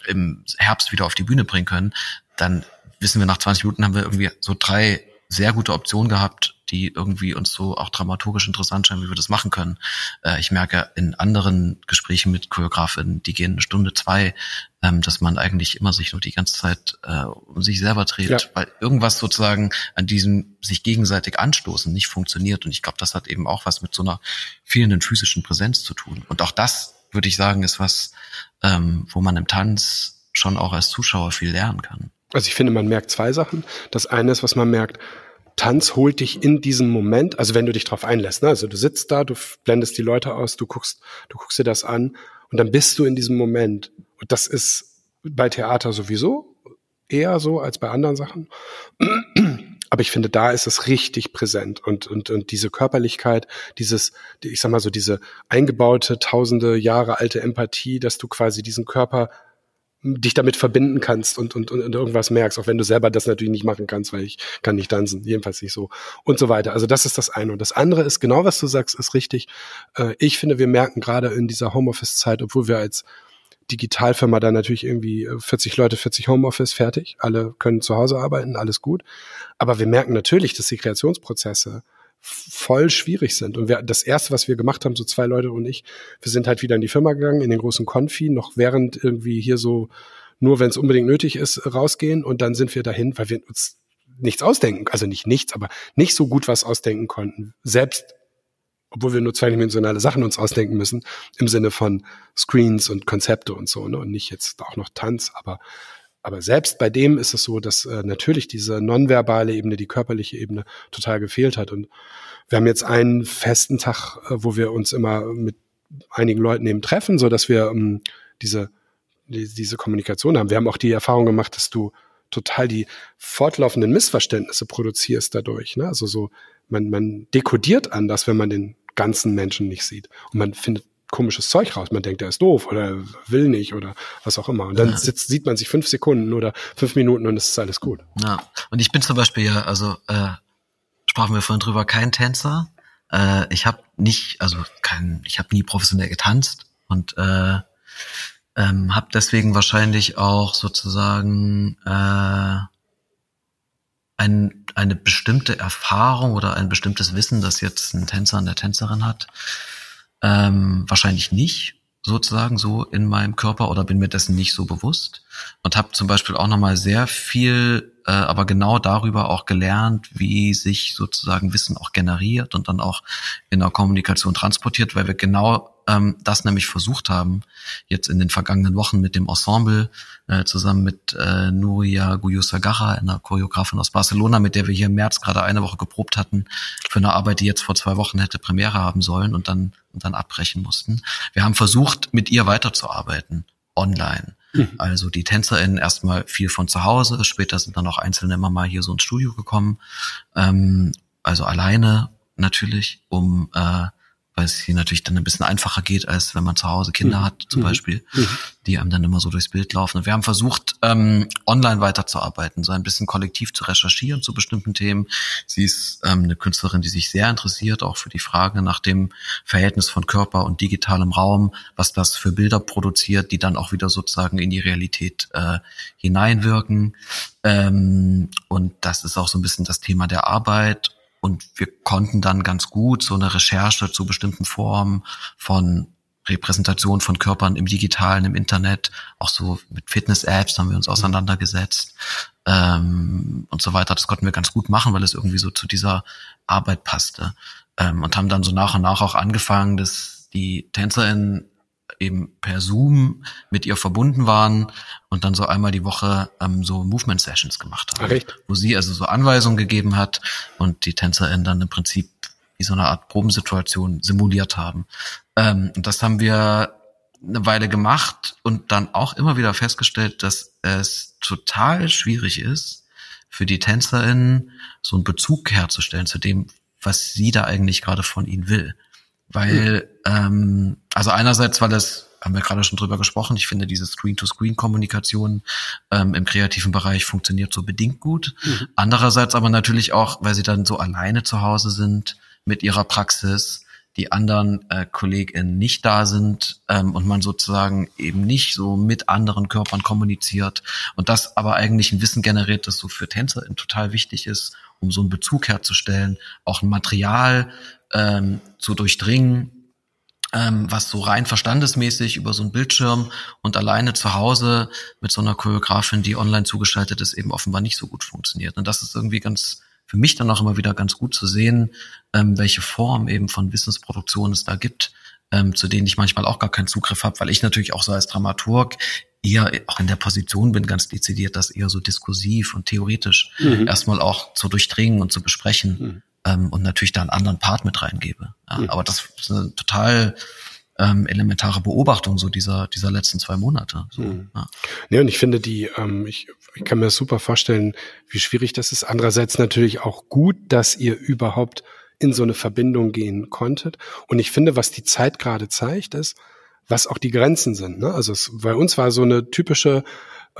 im Herbst wieder auf die Bühne bringen können, dann wissen wir nach 20 Minuten haben wir irgendwie so drei sehr gute Option gehabt, die irgendwie uns so auch dramaturgisch interessant scheinen, wie wir das machen können. Äh, ich merke in anderen Gesprächen mit Choreografinnen, die gehen eine Stunde, zwei, ähm, dass man eigentlich immer sich nur die ganze Zeit äh, um sich selber dreht, ja. weil irgendwas sozusagen an diesem sich gegenseitig anstoßen nicht funktioniert. Und ich glaube, das hat eben auch was mit so einer fehlenden physischen Präsenz zu tun. Und auch das, würde ich sagen, ist was, ähm, wo man im Tanz schon auch als Zuschauer viel lernen kann. Also ich finde, man merkt zwei Sachen. Das eine ist, was man merkt, Tanz holt dich in diesem Moment, also wenn du dich drauf einlässt, ne? also du sitzt da, du blendest die Leute aus, du guckst, du guckst dir das an und dann bist du in diesem Moment. Und das ist bei Theater sowieso eher so als bei anderen Sachen. Aber ich finde, da ist es richtig präsent und, und, und diese Körperlichkeit, dieses, ich sag mal so, diese eingebaute, tausende Jahre alte Empathie, dass du quasi diesen Körper dich damit verbinden kannst und, und, und irgendwas merkst, auch wenn du selber das natürlich nicht machen kannst, weil ich kann nicht tanzen, jedenfalls nicht so und so weiter. Also das ist das eine. Und das andere ist, genau was du sagst, ist richtig. Äh, ich finde, wir merken gerade in dieser Homeoffice-Zeit, obwohl wir als Digitalfirma da natürlich irgendwie 40 äh, Leute, 40 Homeoffice, fertig, alle können zu Hause arbeiten, alles gut. Aber wir merken natürlich, dass die Kreationsprozesse voll schwierig sind. Und wir, das erste, was wir gemacht haben, so zwei Leute und ich, wir sind halt wieder in die Firma gegangen, in den großen Konfi, noch während irgendwie hier so nur wenn es unbedingt nötig ist, rausgehen und dann sind wir dahin, weil wir uns nichts ausdenken, also nicht nichts, aber nicht so gut was ausdenken konnten. Selbst, obwohl wir nur zweidimensionale Sachen uns ausdenken müssen, im Sinne von Screens und Konzepte und so, ne? Und nicht jetzt auch noch Tanz, aber aber selbst bei dem ist es so, dass äh, natürlich diese nonverbale Ebene, die körperliche Ebene total gefehlt hat. Und wir haben jetzt einen festen Tag, äh, wo wir uns immer mit einigen Leuten eben treffen, so dass wir ähm, diese, die, diese Kommunikation haben. Wir haben auch die Erfahrung gemacht, dass du total die fortlaufenden Missverständnisse produzierst dadurch. Ne? Also so, man, man dekodiert anders, wenn man den ganzen Menschen nicht sieht. Und man findet komisches Zeug raus. Man denkt, er ist doof oder will nicht oder was auch immer. Und dann sitzt, sieht man sich fünf Sekunden oder fünf Minuten und es ist alles gut. Ja, und ich bin zum Beispiel ja, also äh, sprachen wir vorhin drüber, kein Tänzer. Äh, ich habe nicht, also kein, ich habe nie professionell getanzt und äh, ähm, habe deswegen wahrscheinlich auch sozusagen äh, ein, eine bestimmte Erfahrung oder ein bestimmtes Wissen, das jetzt ein Tänzer eine Tänzerin hat, ähm, wahrscheinlich nicht sozusagen so in meinem Körper oder bin mir dessen nicht so bewusst. Und habe zum Beispiel auch nochmal sehr viel, äh, aber genau darüber auch gelernt, wie sich sozusagen Wissen auch generiert und dann auch in der Kommunikation transportiert, weil wir genau ähm, das nämlich versucht haben, jetzt in den vergangenen Wochen mit dem Ensemble, äh, zusammen mit äh, Nuria Guyusagara, einer Choreografin aus Barcelona, mit der wir hier im März gerade eine Woche geprobt hatten, für eine Arbeit, die jetzt vor zwei Wochen hätte Premiere haben sollen und dann, und dann abbrechen mussten. Wir haben versucht, mit ihr weiterzuarbeiten, online. Mhm. Also die TänzerInnen erstmal viel von zu Hause, später sind dann auch Einzelne immer mal hier so ins Studio gekommen, ähm, also alleine natürlich, um äh, weil es hier natürlich dann ein bisschen einfacher geht, als wenn man zu Hause Kinder mhm. hat, zum mhm. Beispiel, mhm. die einem dann immer so durchs Bild laufen. Und wir haben versucht, ähm, online weiterzuarbeiten, so ein bisschen kollektiv zu recherchieren zu bestimmten Themen. Sie ist ähm, eine Künstlerin, die sich sehr interessiert, auch für die Frage nach dem Verhältnis von Körper und digitalem Raum, was das für Bilder produziert, die dann auch wieder sozusagen in die Realität äh, hineinwirken. Ähm, und das ist auch so ein bisschen das Thema der Arbeit und wir konnten dann ganz gut so eine Recherche zu bestimmten Formen von Repräsentation von Körpern im Digitalen, im Internet, auch so mit Fitness-Apps haben wir uns auseinandergesetzt ähm, und so weiter. Das konnten wir ganz gut machen, weil es irgendwie so zu dieser Arbeit passte. Ähm, und haben dann so nach und nach auch angefangen, dass die TänzerInnen eben per Zoom mit ihr verbunden waren und dann so einmal die Woche ähm, so Movement Sessions gemacht haben, Ach, wo sie also so Anweisungen gegeben hat und die TänzerInnen dann im Prinzip wie so eine Art Probensituation simuliert haben. Ähm, und das haben wir eine Weile gemacht und dann auch immer wieder festgestellt, dass es total schwierig ist, für die TänzerInnen so einen Bezug herzustellen zu dem, was sie da eigentlich gerade von ihnen will. Weil, ähm, also einerseits, weil es haben wir gerade schon drüber gesprochen. Ich finde, diese Screen-to-Screen-Kommunikation ähm, im kreativen Bereich funktioniert so bedingt gut. Mhm. Andererseits aber natürlich auch, weil sie dann so alleine zu Hause sind mit ihrer Praxis, die anderen äh, KollegInnen nicht da sind ähm, und man sozusagen eben nicht so mit anderen Körpern kommuniziert und das aber eigentlich ein Wissen generiert, das so für TänzerInnen total wichtig ist, um so einen Bezug herzustellen, auch ein Material ähm, zu durchdringen, ähm, was so rein verstandesmäßig über so einen Bildschirm und alleine zu Hause mit so einer Choreografin, die online zugeschaltet ist, eben offenbar nicht so gut funktioniert. Und das ist irgendwie ganz für mich dann auch immer wieder ganz gut zu sehen, ähm, welche Form eben von Wissensproduktion es da gibt, ähm, zu denen ich manchmal auch gar keinen Zugriff habe, weil ich natürlich auch so als Dramaturg eher auch in der Position bin, ganz dezidiert, das eher so diskursiv und theoretisch mhm. erstmal auch zu durchdringen und zu besprechen mhm. Ähm, und natürlich da einen anderen Part mit reingebe. Ja, mhm. Aber das ist eine total ähm, elementare Beobachtung so dieser dieser letzten zwei Monate. So, mhm. ja. Nee, und ich finde die, ähm, ich, ich kann mir das super vorstellen, wie schwierig das ist. Andererseits natürlich auch gut, dass ihr überhaupt in so eine Verbindung gehen konntet. Und ich finde, was die Zeit gerade zeigt, ist, was auch die Grenzen sind. Ne? Also es, bei uns war so eine typische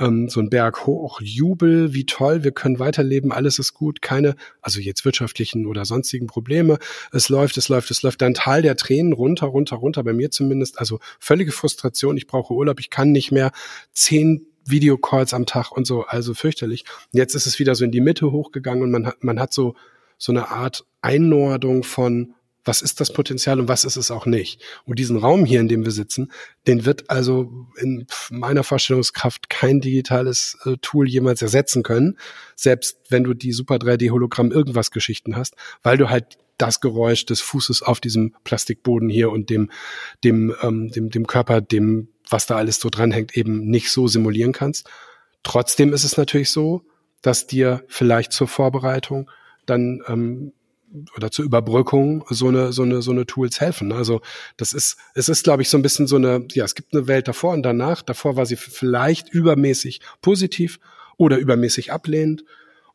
ähm, so ein Berg hoch, Jubel, wie toll, wir können weiterleben, alles ist gut, keine, also jetzt wirtschaftlichen oder sonstigen Probleme. Es läuft, es läuft, es läuft. Dann Tal der Tränen runter, runter, runter, bei mir zumindest. Also völlige Frustration, ich brauche Urlaub, ich kann nicht mehr zehn Videocalls am Tag und so, also fürchterlich. jetzt ist es wieder so in die Mitte hochgegangen und man hat, man hat so, so eine Art Einordung von, was ist das Potenzial und was ist es auch nicht. Und diesen Raum hier, in dem wir sitzen, den wird also in meiner Vorstellungskraft kein digitales äh, Tool jemals ersetzen können, selbst wenn du die Super 3D-Hologramm irgendwas Geschichten hast, weil du halt das Geräusch des Fußes auf diesem Plastikboden hier und dem, dem, ähm, dem, dem Körper, dem, was da alles so dranhängt, eben nicht so simulieren kannst. Trotzdem ist es natürlich so, dass dir vielleicht zur Vorbereitung dann ähm, oder zur Überbrückung so eine, so eine, so eine Tools helfen. Also das ist, es ist, glaube ich, so ein bisschen so eine, ja, es gibt eine Welt davor und danach. Davor war sie vielleicht übermäßig positiv oder übermäßig ablehnend.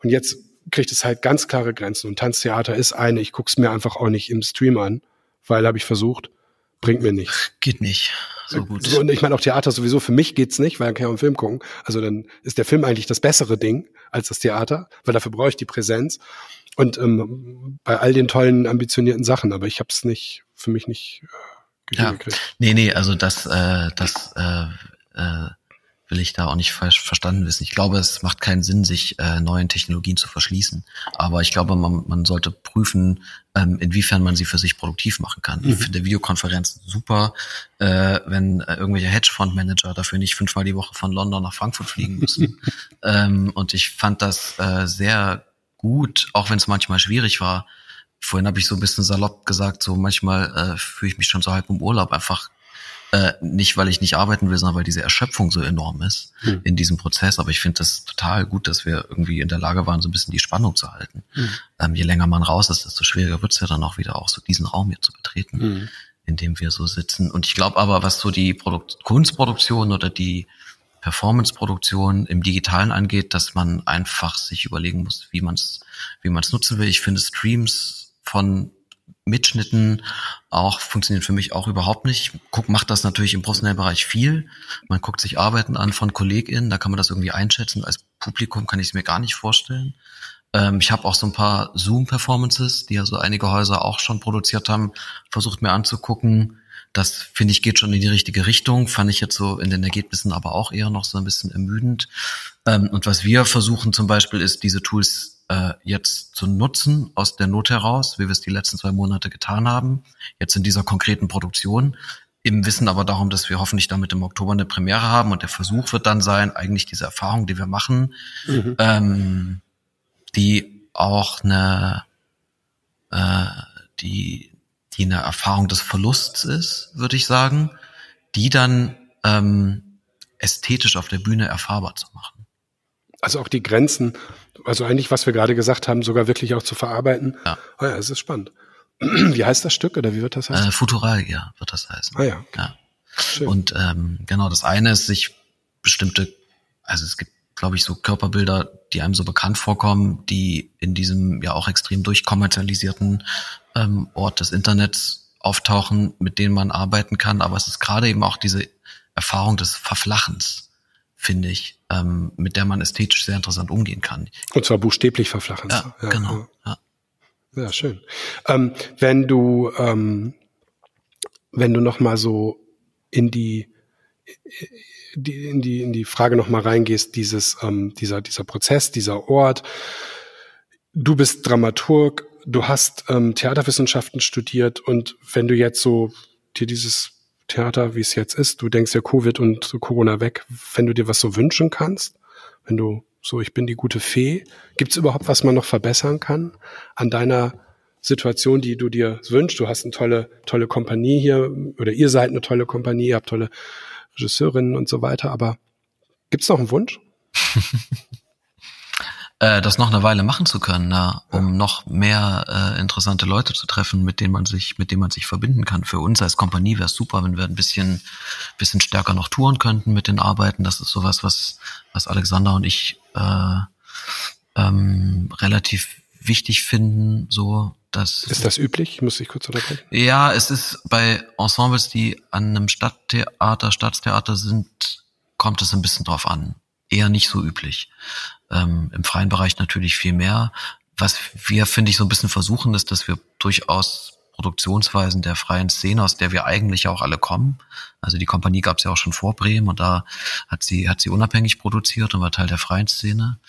Und jetzt kriegt es halt ganz klare Grenzen. Und Tanztheater ist eine, ich guck's mir einfach auch nicht im Stream an, weil habe ich versucht, bringt mir nichts. Geht nicht. So gut. So, und ich meine auch Theater sowieso, für mich geht's nicht, weil dann kann ich auch einen Film gucken. Also dann ist der Film eigentlich das bessere Ding als das Theater, weil dafür brauche ich die Präsenz. Und ähm, bei all den tollen, ambitionierten Sachen, aber ich habe es nicht, für mich nicht äh, ja. Nee, nee, also das, äh, das äh, äh, will ich da auch nicht falsch verstanden wissen. Ich glaube, es macht keinen Sinn, sich äh, neuen Technologien zu verschließen. Aber ich glaube, man, man sollte prüfen, ähm, inwiefern man sie für sich produktiv machen kann. Mhm. Ich finde Videokonferenzen super, äh, wenn äh, irgendwelche Hedgefondsmanager dafür nicht fünfmal die Woche von London nach Frankfurt fliegen müssen. ähm, und ich fand das äh, sehr gut, auch wenn es manchmal schwierig war. Vorhin habe ich so ein bisschen salopp gesagt, so manchmal äh, fühle ich mich schon so halb im Urlaub, einfach äh, nicht, weil ich nicht arbeiten will, sondern weil diese Erschöpfung so enorm ist hm. in diesem Prozess. Aber ich finde das total gut, dass wir irgendwie in der Lage waren, so ein bisschen die Spannung zu halten. Hm. Ähm, je länger man raus ist, desto schwieriger wird es ja dann auch wieder auch so diesen Raum hier zu betreten, hm. in dem wir so sitzen. Und ich glaube aber, was so die Produkt Kunstproduktion oder die Performance-Produktion im Digitalen angeht, dass man einfach sich überlegen muss, wie man es wie man's nutzen will. Ich finde Streams von Mitschnitten auch funktionieren für mich auch überhaupt nicht. Guck, macht das natürlich im professionellen Bereich viel. Man guckt sich Arbeiten an von KollegInnen, da kann man das irgendwie einschätzen. Als Publikum kann ich es mir gar nicht vorstellen. Ähm, ich habe auch so ein paar Zoom-Performances, die ja so einige Häuser auch schon produziert haben, versucht mir anzugucken das finde ich geht schon in die richtige Richtung, fand ich jetzt so in den Ergebnissen aber auch eher noch so ein bisschen ermüdend. Ähm, und was wir versuchen zum Beispiel ist, diese Tools äh, jetzt zu nutzen aus der Not heraus, wie wir es die letzten zwei Monate getan haben, jetzt in dieser konkreten Produktion. Im Wissen aber darum, dass wir hoffentlich damit im Oktober eine Premiere haben und der Versuch wird dann sein, eigentlich diese Erfahrung, die wir machen, mhm. ähm, die auch eine, äh, die die eine Erfahrung des Verlusts ist, würde ich sagen, die dann ähm, ästhetisch auf der Bühne erfahrbar zu machen. Also auch die Grenzen, also eigentlich, was wir gerade gesagt haben, sogar wirklich auch zu verarbeiten. Ja, oh ja es ist spannend. Wie heißt das Stück oder wie wird das heißen? Äh, Futuralia wird das heißen. Ah ja. ja. Schön. Und ähm, genau, das eine ist, sich bestimmte, also es gibt, glaube ich, so Körperbilder, die einem so bekannt vorkommen, die in diesem ja auch extrem durchkommerzialisierten ähm, Ort des Internets auftauchen, mit denen man arbeiten kann. Aber es ist gerade eben auch diese Erfahrung des Verflachens, finde ich, ähm, mit der man ästhetisch sehr interessant umgehen kann. Und zwar buchstäblich verflachen. Ja, ja genau. Ja. ja schön. Ähm, wenn du ähm, wenn du noch mal so in die die, in die in die Frage noch mal reingehst, dieses ähm, dieser dieser Prozess, dieser Ort, du bist Dramaturg, du hast ähm, Theaterwissenschaften studiert und wenn du jetzt so dir dieses Theater, wie es jetzt ist, du denkst ja Covid und Corona weg, wenn du dir was so wünschen kannst, wenn du so, ich bin die gute Fee, gibt es überhaupt was man noch verbessern kann an deiner Situation, die du dir wünschst? Du hast eine tolle, tolle Kompanie hier oder ihr seid eine tolle Kompanie, ihr habt tolle Regisseurinnen und so weiter, aber gibt es noch einen Wunsch? äh, das noch eine Weile machen zu können, ja, um ja. noch mehr äh, interessante Leute zu treffen, mit denen man sich, mit denen man sich verbinden kann. Für uns als Kompanie wäre es super, wenn wir ein bisschen, bisschen stärker noch touren könnten mit den Arbeiten. Das ist sowas, was, was Alexander und ich äh, ähm, relativ wichtig finden. So, dass ist das üblich? Muss ich kurz unterbrechen? Ja, es ist bei Ensembles, die an einem Stadttheater, Staatstheater sind, kommt es ein bisschen drauf an. Eher nicht so üblich ähm, im freien Bereich natürlich viel mehr. Was wir, finde ich, so ein bisschen versuchen, ist, dass wir durchaus Produktionsweisen der freien Szene, aus der wir eigentlich auch alle kommen. Also die Kompanie gab es ja auch schon vor Bremen und da hat sie, hat sie unabhängig produziert und war Teil der freien Szene.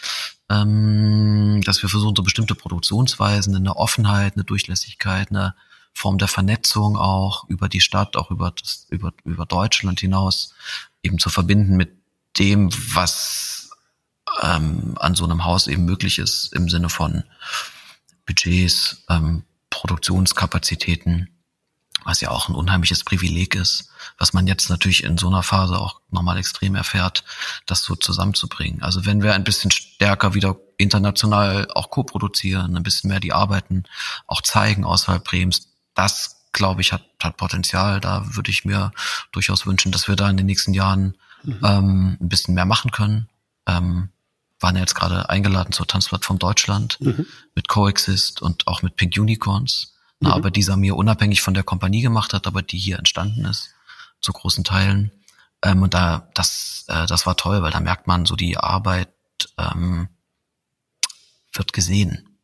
Ähm, dass wir versuchen, so bestimmte Produktionsweisen, eine Offenheit, eine Durchlässigkeit, eine Form der Vernetzung auch über die Stadt, auch über, das, über, über Deutschland hinaus eben zu verbinden mit dem, was ähm, an so einem Haus eben möglich ist im Sinne von Budgets, ähm, Produktionskapazitäten, was ja auch ein unheimliches Privileg ist, was man jetzt natürlich in so einer Phase auch nochmal extrem erfährt, das so zusammenzubringen. Also wenn wir ein bisschen stärker wieder international auch co-produzieren, ein bisschen mehr die Arbeiten auch zeigen außerhalb Brems, das glaube ich hat, hat Potenzial. Da würde ich mir durchaus wünschen, dass wir da in den nächsten Jahren mhm. ähm, ein bisschen mehr machen können. Ähm, waren ja jetzt gerade eingeladen zur Tanzplattform Deutschland mhm. mit Coexist und auch mit Pink Unicorns. Eine mhm. Arbeit, die Samir unabhängig von der Kompanie gemacht hat, aber die hier entstanden ist, zu großen Teilen. Ähm, und da, das, äh, das war toll, weil da merkt man so, die Arbeit ähm, wird gesehen.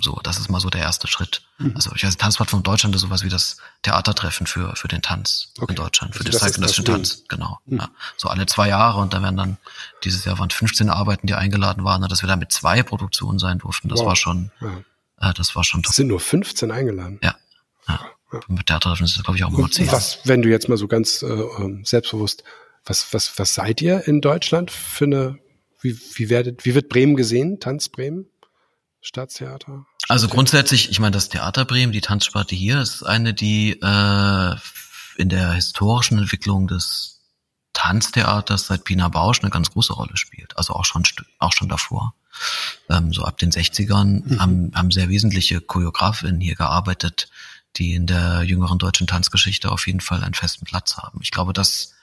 So, das ist mal so der erste Schritt. Mhm. Also ich weiß, Tanzplattform Deutschland ist sowas wie das Theatertreffen für für den Tanz okay. in Deutschland, für also den Tanz, genau. Mhm. Ja. So alle zwei Jahre und da werden dann dieses Jahr waren 15 Arbeiten, die eingeladen waren, dass wir da mit zwei Produktionen sein durften. Das wow. war schon, ja. Äh, das war schon. Es sind nur 15 eingeladen. Ja. ja. ja. Mit Theatertreffen ist das glaube ich auch immer 10. Was, wenn du jetzt mal so ganz äh, ähm, selbstbewusst, was was was seid ihr in Deutschland für eine wie, wie werdet, wie wird Bremen gesehen? Tanz Bremen? Staatstheater? Also grundsätzlich, ich meine, das Theater Bremen, die Tanzsparte hier, ist eine, die äh, in der historischen Entwicklung des Tanztheaters seit Pina Bausch eine ganz große Rolle spielt. Also auch schon auch schon davor. Ähm, so ab den 60ern mhm. haben, haben sehr wesentliche Choreografinnen hier gearbeitet, die in der jüngeren deutschen Tanzgeschichte auf jeden Fall einen festen Platz haben. Ich glaube, das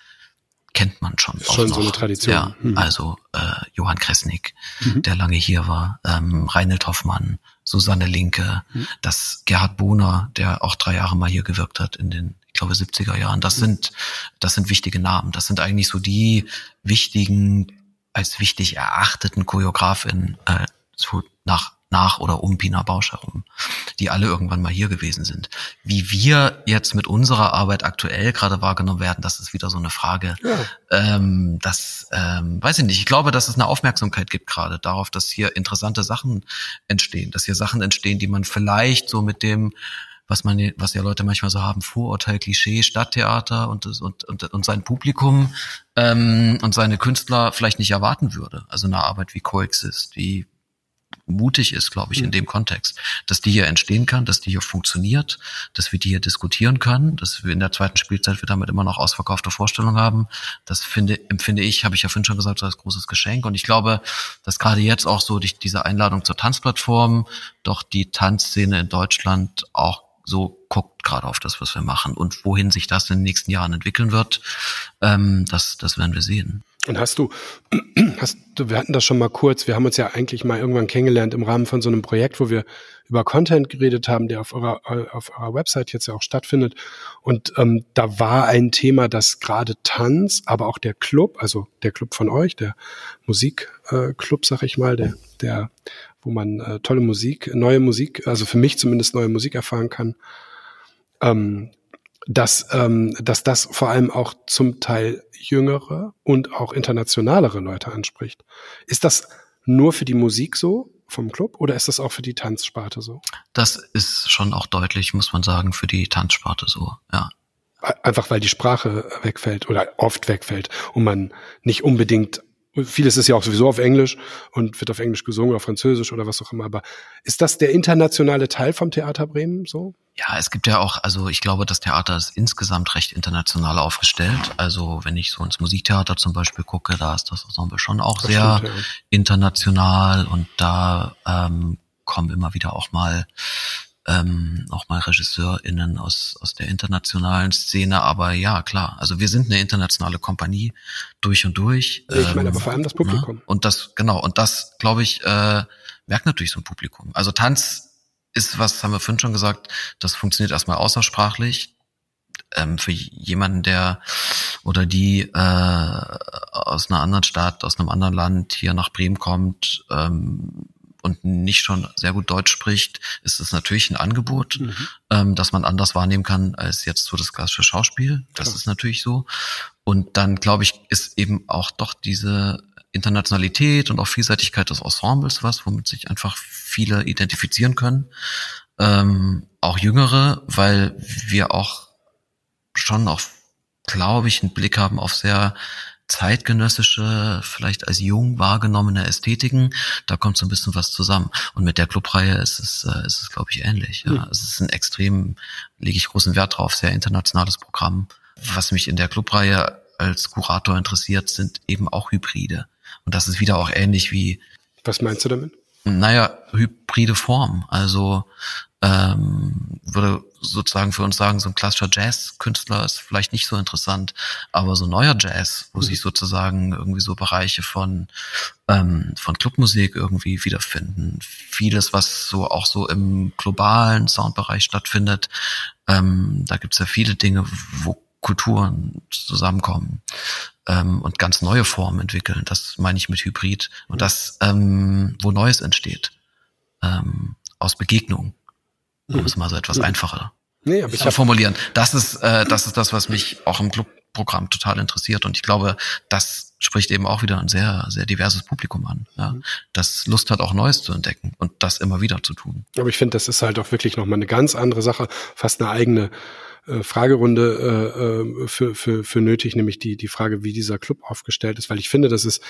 kennt man schon. Ist schon noch. so eine Tradition. Ja, mhm. also äh, Johann Kresnik, mhm. der lange hier war, ähm, Reinhold Hoffmann, Susanne Linke, mhm. das Gerhard Bohner, der auch drei Jahre mal hier gewirkt hat in den, ich glaube, 70er Jahren. Das mhm. sind, das sind wichtige Namen. Das sind eigentlich so die wichtigen, als wichtig erachteten Choreografinnen äh, so nach nach oder um Pina Bausch herum, die alle irgendwann mal hier gewesen sind. Wie wir jetzt mit unserer Arbeit aktuell gerade wahrgenommen werden, das ist wieder so eine Frage. Ja. Ähm, das ähm, weiß ich nicht. Ich glaube, dass es eine Aufmerksamkeit gibt gerade darauf, dass hier interessante Sachen entstehen, dass hier Sachen entstehen, die man vielleicht so mit dem was man, was ja Leute manchmal so haben, Vorurteil, Klischee, Stadttheater und, und, und, und sein Publikum ähm, und seine Künstler vielleicht nicht erwarten würde. Also eine Arbeit wie Coexist, wie mutig ist, glaube ich, in dem Kontext, dass die hier entstehen kann, dass die hier funktioniert, dass wir die hier diskutieren können, dass wir in der zweiten Spielzeit wir damit immer noch ausverkaufte Vorstellungen haben. Das finde, empfinde ich, habe ich ja vorhin schon gesagt, als großes Geschenk. Und ich glaube, dass gerade jetzt auch so durch diese Einladung zur Tanzplattform doch die Tanzszene in Deutschland auch so guckt gerade auf das, was wir machen und wohin sich das in den nächsten Jahren entwickeln wird, ähm, das, das werden wir sehen. Und hast du, hast du, wir hatten das schon mal kurz, wir haben uns ja eigentlich mal irgendwann kennengelernt im Rahmen von so einem Projekt, wo wir über Content geredet haben, der auf eurer, auf eurer Website jetzt ja auch stattfindet. Und ähm, da war ein Thema, dass gerade Tanz, aber auch der Club, also der Club von euch, der Musikclub, äh, sag ich mal, der, der, wo man äh, tolle Musik, neue Musik, also für mich zumindest neue Musik erfahren kann, ähm, dass, ähm, dass das vor allem auch zum Teil jüngere und auch internationalere Leute anspricht. Ist das nur für die Musik so vom Club oder ist das auch für die Tanzsparte so? Das ist schon auch deutlich, muss man sagen, für die Tanzsparte so, ja. Einfach weil die Sprache wegfällt oder oft wegfällt und man nicht unbedingt Vieles ist ja auch sowieso auf Englisch und wird auf Englisch gesungen, auf Französisch oder was auch immer. Aber ist das der internationale Teil vom Theater Bremen so? Ja, es gibt ja auch, also ich glaube, das Theater ist insgesamt recht international aufgestellt. Also wenn ich so ins Musiktheater zum Beispiel gucke, da ist das Ensemble schon auch das sehr stimmt, ja. international und da ähm, kommen immer wieder auch mal ähm, auch mal RegisseurInnen aus, aus der internationalen Szene. Aber ja, klar, also wir sind eine internationale Kompanie durch und durch. Ich meine, ähm, aber vor allem das Publikum. Ne? Und das, genau, und das, glaube ich, äh, merkt natürlich so ein Publikum. Also Tanz ist, was haben wir vorhin schon gesagt, das funktioniert erstmal außersprachlich. Ähm, für jemanden, der oder die äh, aus einer anderen Stadt, aus einem anderen Land hier nach Bremen kommt, ähm, und nicht schon sehr gut Deutsch spricht, ist es natürlich ein Angebot, mhm. ähm, dass man anders wahrnehmen kann als jetzt so das klassische Schauspiel. Das Klar. ist natürlich so. Und dann, glaube ich, ist eben auch doch diese Internationalität und auch Vielseitigkeit des Ensembles was, womit sich einfach viele identifizieren können. Ähm, auch Jüngere, weil wir auch schon auch, glaube ich, einen Blick haben auf sehr zeitgenössische, vielleicht als jung wahrgenommene Ästhetiken, da kommt so ein bisschen was zusammen. Und mit der Clubreihe ist es, äh, ist es glaube ich, ähnlich. Ja. Mhm. Es ist ein extrem, lege ich großen Wert drauf, sehr internationales Programm. Was mich in der Clubreihe als Kurator interessiert, sind eben auch Hybride. Und das ist wieder auch ähnlich wie. Was meinst du damit? Naja, hybride Form. Also ähm, würde sozusagen für uns sagen, so ein klassischer Jazz-Künstler ist vielleicht nicht so interessant, aber so neuer Jazz, wo mhm. sich sozusagen irgendwie so Bereiche von ähm, von Clubmusik irgendwie wiederfinden, vieles, was so auch so im globalen Soundbereich stattfindet, ähm, da gibt's ja viele Dinge, wo Kulturen zusammenkommen ähm, und ganz neue Formen entwickeln. Das meine ich mit Hybrid und das, ähm, wo Neues entsteht ähm, aus Begegnung um mhm. es mal so etwas einfacher nee, aber ich zu formulieren. Das ist, äh, das ist das, was mich auch im Clubprogramm total interessiert. Und ich glaube, das spricht eben auch wieder ein sehr, sehr diverses Publikum an, ja, mhm. das Lust hat, auch Neues zu entdecken und das immer wieder zu tun. Aber ich finde, das ist halt auch wirklich nochmal eine ganz andere Sache, fast eine eigene äh, Fragerunde äh, äh, für, für, für nötig, nämlich die, die Frage, wie dieser Club aufgestellt ist, weil ich finde, das ist,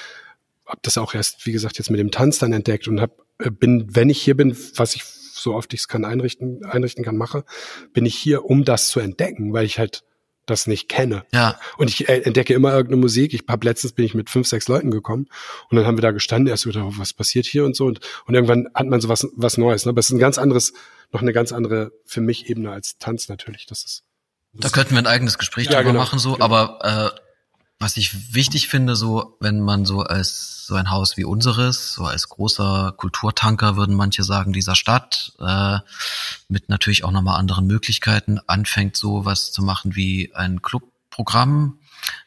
hab das auch erst, wie gesagt, jetzt mit dem Tanz dann entdeckt und hab, äh, bin, wenn ich hier bin, was ich so oft ich es kann einrichten, einrichten kann, mache, bin ich hier, um das zu entdecken, weil ich halt das nicht kenne. Ja. Und ich äh, entdecke immer irgendeine Musik. Ich hab letztens bin ich mit fünf, sechs Leuten gekommen und dann haben wir da gestanden, erst wieder, was passiert hier und so und, und irgendwann hat man so was, was Neues. Ne? Aber es ist ein ganz anderes, noch eine ganz andere für mich Ebene als Tanz natürlich. Das ist. Das da könnten wir ein eigenes Gespräch ja, drüber genau, machen, so, genau. aber äh, was ich wichtig finde, so wenn man so als so ein Haus wie unseres, so als großer Kulturtanker, würden manche sagen, dieser Stadt, äh, mit natürlich auch nochmal anderen Möglichkeiten, anfängt so was zu machen wie ein Clubprogramm,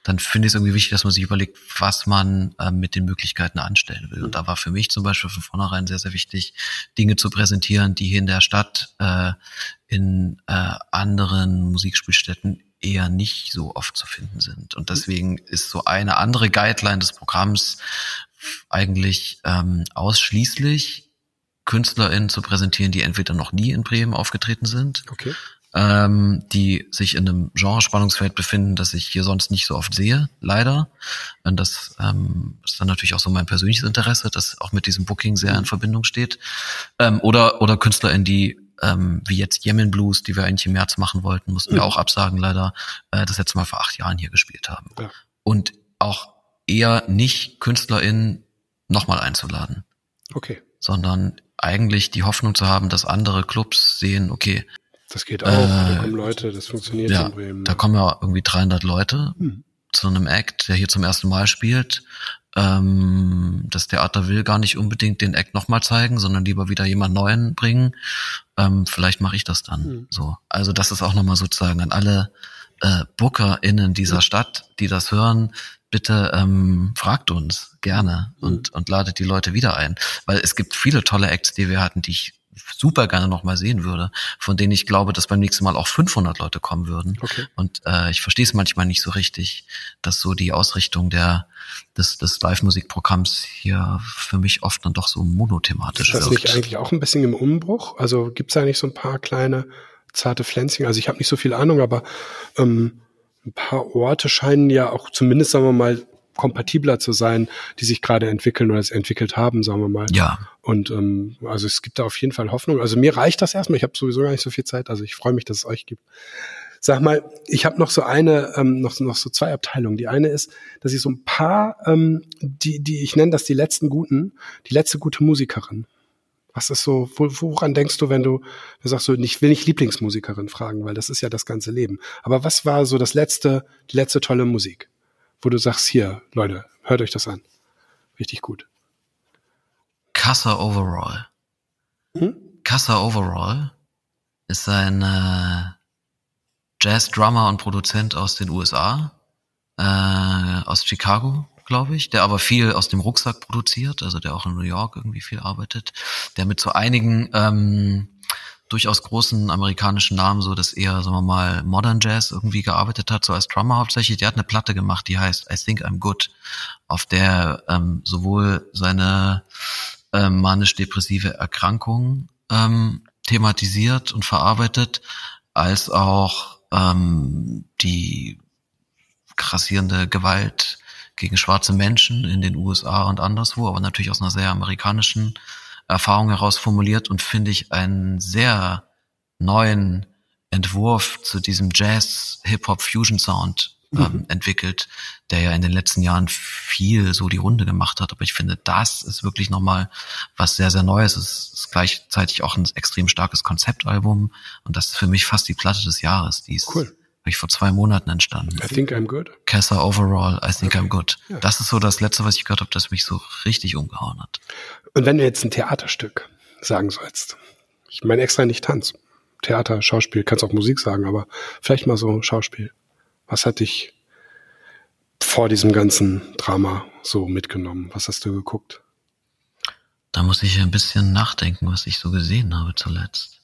dann finde ich es irgendwie wichtig, dass man sich überlegt, was man äh, mit den Möglichkeiten anstellen will. Und da war für mich zum Beispiel von vornherein sehr, sehr wichtig, Dinge zu präsentieren, die hier in der Stadt äh, in äh, anderen Musikspielstätten eher nicht so oft zu finden sind. Und deswegen ist so eine andere Guideline des Programms eigentlich ähm, ausschließlich KünstlerInnen zu präsentieren, die entweder noch nie in Bremen aufgetreten sind, okay. ähm, die sich in einem Genrespannungsfeld befinden, das ich hier sonst nicht so oft sehe, leider. Und das ähm, ist dann natürlich auch so mein persönliches Interesse, das auch mit diesem Booking sehr in mhm. Verbindung steht. Ähm, oder, oder KünstlerInnen, die ähm, wie jetzt Yemen Blues, die wir eigentlich im März machen wollten, mussten wir mhm. auch absagen leider, äh, das letzte Mal vor acht Jahren hier gespielt haben. Ja. Und auch eher nicht KünstlerInnen nochmal einzuladen. Okay. Sondern eigentlich die Hoffnung zu haben, dass andere Clubs sehen, okay. Das geht auch, äh, da kommen Leute, das funktioniert ja, in Bremen. Da kommen ja irgendwie 300 Leute hm. zu einem Act, der hier zum ersten Mal spielt ähm, das Theater will gar nicht unbedingt den Act nochmal zeigen, sondern lieber wieder jemand Neuen bringen. Ähm, vielleicht mache ich das dann. Mhm. So, also das ist auch nochmal sozusagen an alle äh, BookerInnen dieser mhm. Stadt, die das hören, bitte ähm, fragt uns gerne mhm. und, und ladet die Leute wieder ein. Weil es gibt viele tolle Acts, die wir hatten, die ich super gerne noch mal sehen würde, von denen ich glaube, dass beim nächsten Mal auch 500 Leute kommen würden. Okay. Und äh, ich verstehe es manchmal nicht so richtig, dass so die Ausrichtung der des, des Live-Musikprogramms hier für mich oft dann doch so monothematisch Ist das wirkt. nicht eigentlich auch ein bisschen im Umbruch? Also gibt's da nicht so ein paar kleine zarte Pflänzchen? Also ich habe nicht so viel Ahnung, aber ähm, ein paar Orte scheinen ja auch zumindest, sagen wir mal, kompatibler zu sein, die sich gerade entwickeln oder es entwickelt haben, sagen wir mal. Ja, Und ähm, also es gibt da auf jeden Fall Hoffnung. Also mir reicht das erstmal. Ich habe sowieso gar nicht so viel Zeit. Also ich freue mich, dass es euch gibt. Sag mal, ich habe noch so eine, ähm, noch, noch so zwei Abteilungen. Die eine ist, dass ich so ein paar, ähm, die, die ich nenne das die letzten guten, die letzte gute Musikerin. Was ist so, wo, woran denkst du, wenn du, du sagst so, ich will nicht Lieblingsmusikerin fragen, weil das ist ja das ganze Leben. Aber was war so das letzte, die letzte tolle Musik, wo du sagst, hier, Leute, hört euch das an. Richtig gut. Kassa Overall. Hm? Kassa Overall ist ein äh, Jazz-Drummer und Produzent aus den USA, äh, aus Chicago, glaube ich, der aber viel aus dem Rucksack produziert, also der auch in New York irgendwie viel arbeitet, der mit so einigen ähm, durchaus großen amerikanischen Namen, so das eher, sagen wir mal, Modern Jazz irgendwie gearbeitet hat, so als Drummer hauptsächlich. Der hat eine Platte gemacht, die heißt I Think I'm Good, auf der ähm, sowohl seine ähm, manisch-depressive Erkrankung ähm, thematisiert und verarbeitet, als auch ähm, die krassierende Gewalt gegen schwarze Menschen in den USA und anderswo, aber natürlich aus einer sehr amerikanischen Erfahrung heraus formuliert und finde ich einen sehr neuen Entwurf zu diesem Jazz, Hip-Hop, Fusion-Sound ähm, entwickelt, der ja in den letzten Jahren viel so die Runde gemacht hat. Aber ich finde, das ist wirklich nochmal was sehr, sehr Neues. Es ist gleichzeitig auch ein extrem starkes Konzeptalbum und das ist für mich fast die Platte des Jahres. Die ist Cool. ich vor zwei Monaten entstanden. I think I'm good. Kessa Overall, I think Okay. I'm good. Ja. Das ist so das Letzte, was ich gehört habe, das mich so richtig umgehauen hat. Und wenn du jetzt ein Theaterstück sagen sollst, ich meine extra nicht Tanz, Theater, Schauspiel, kannst auch Musik sagen, aber vielleicht mal so Schauspiel. Was hat dich vor diesem ganzen Drama so mitgenommen? Was hast du geguckt? Da muss ich ein bisschen nachdenken, was ich so gesehen habe zuletzt.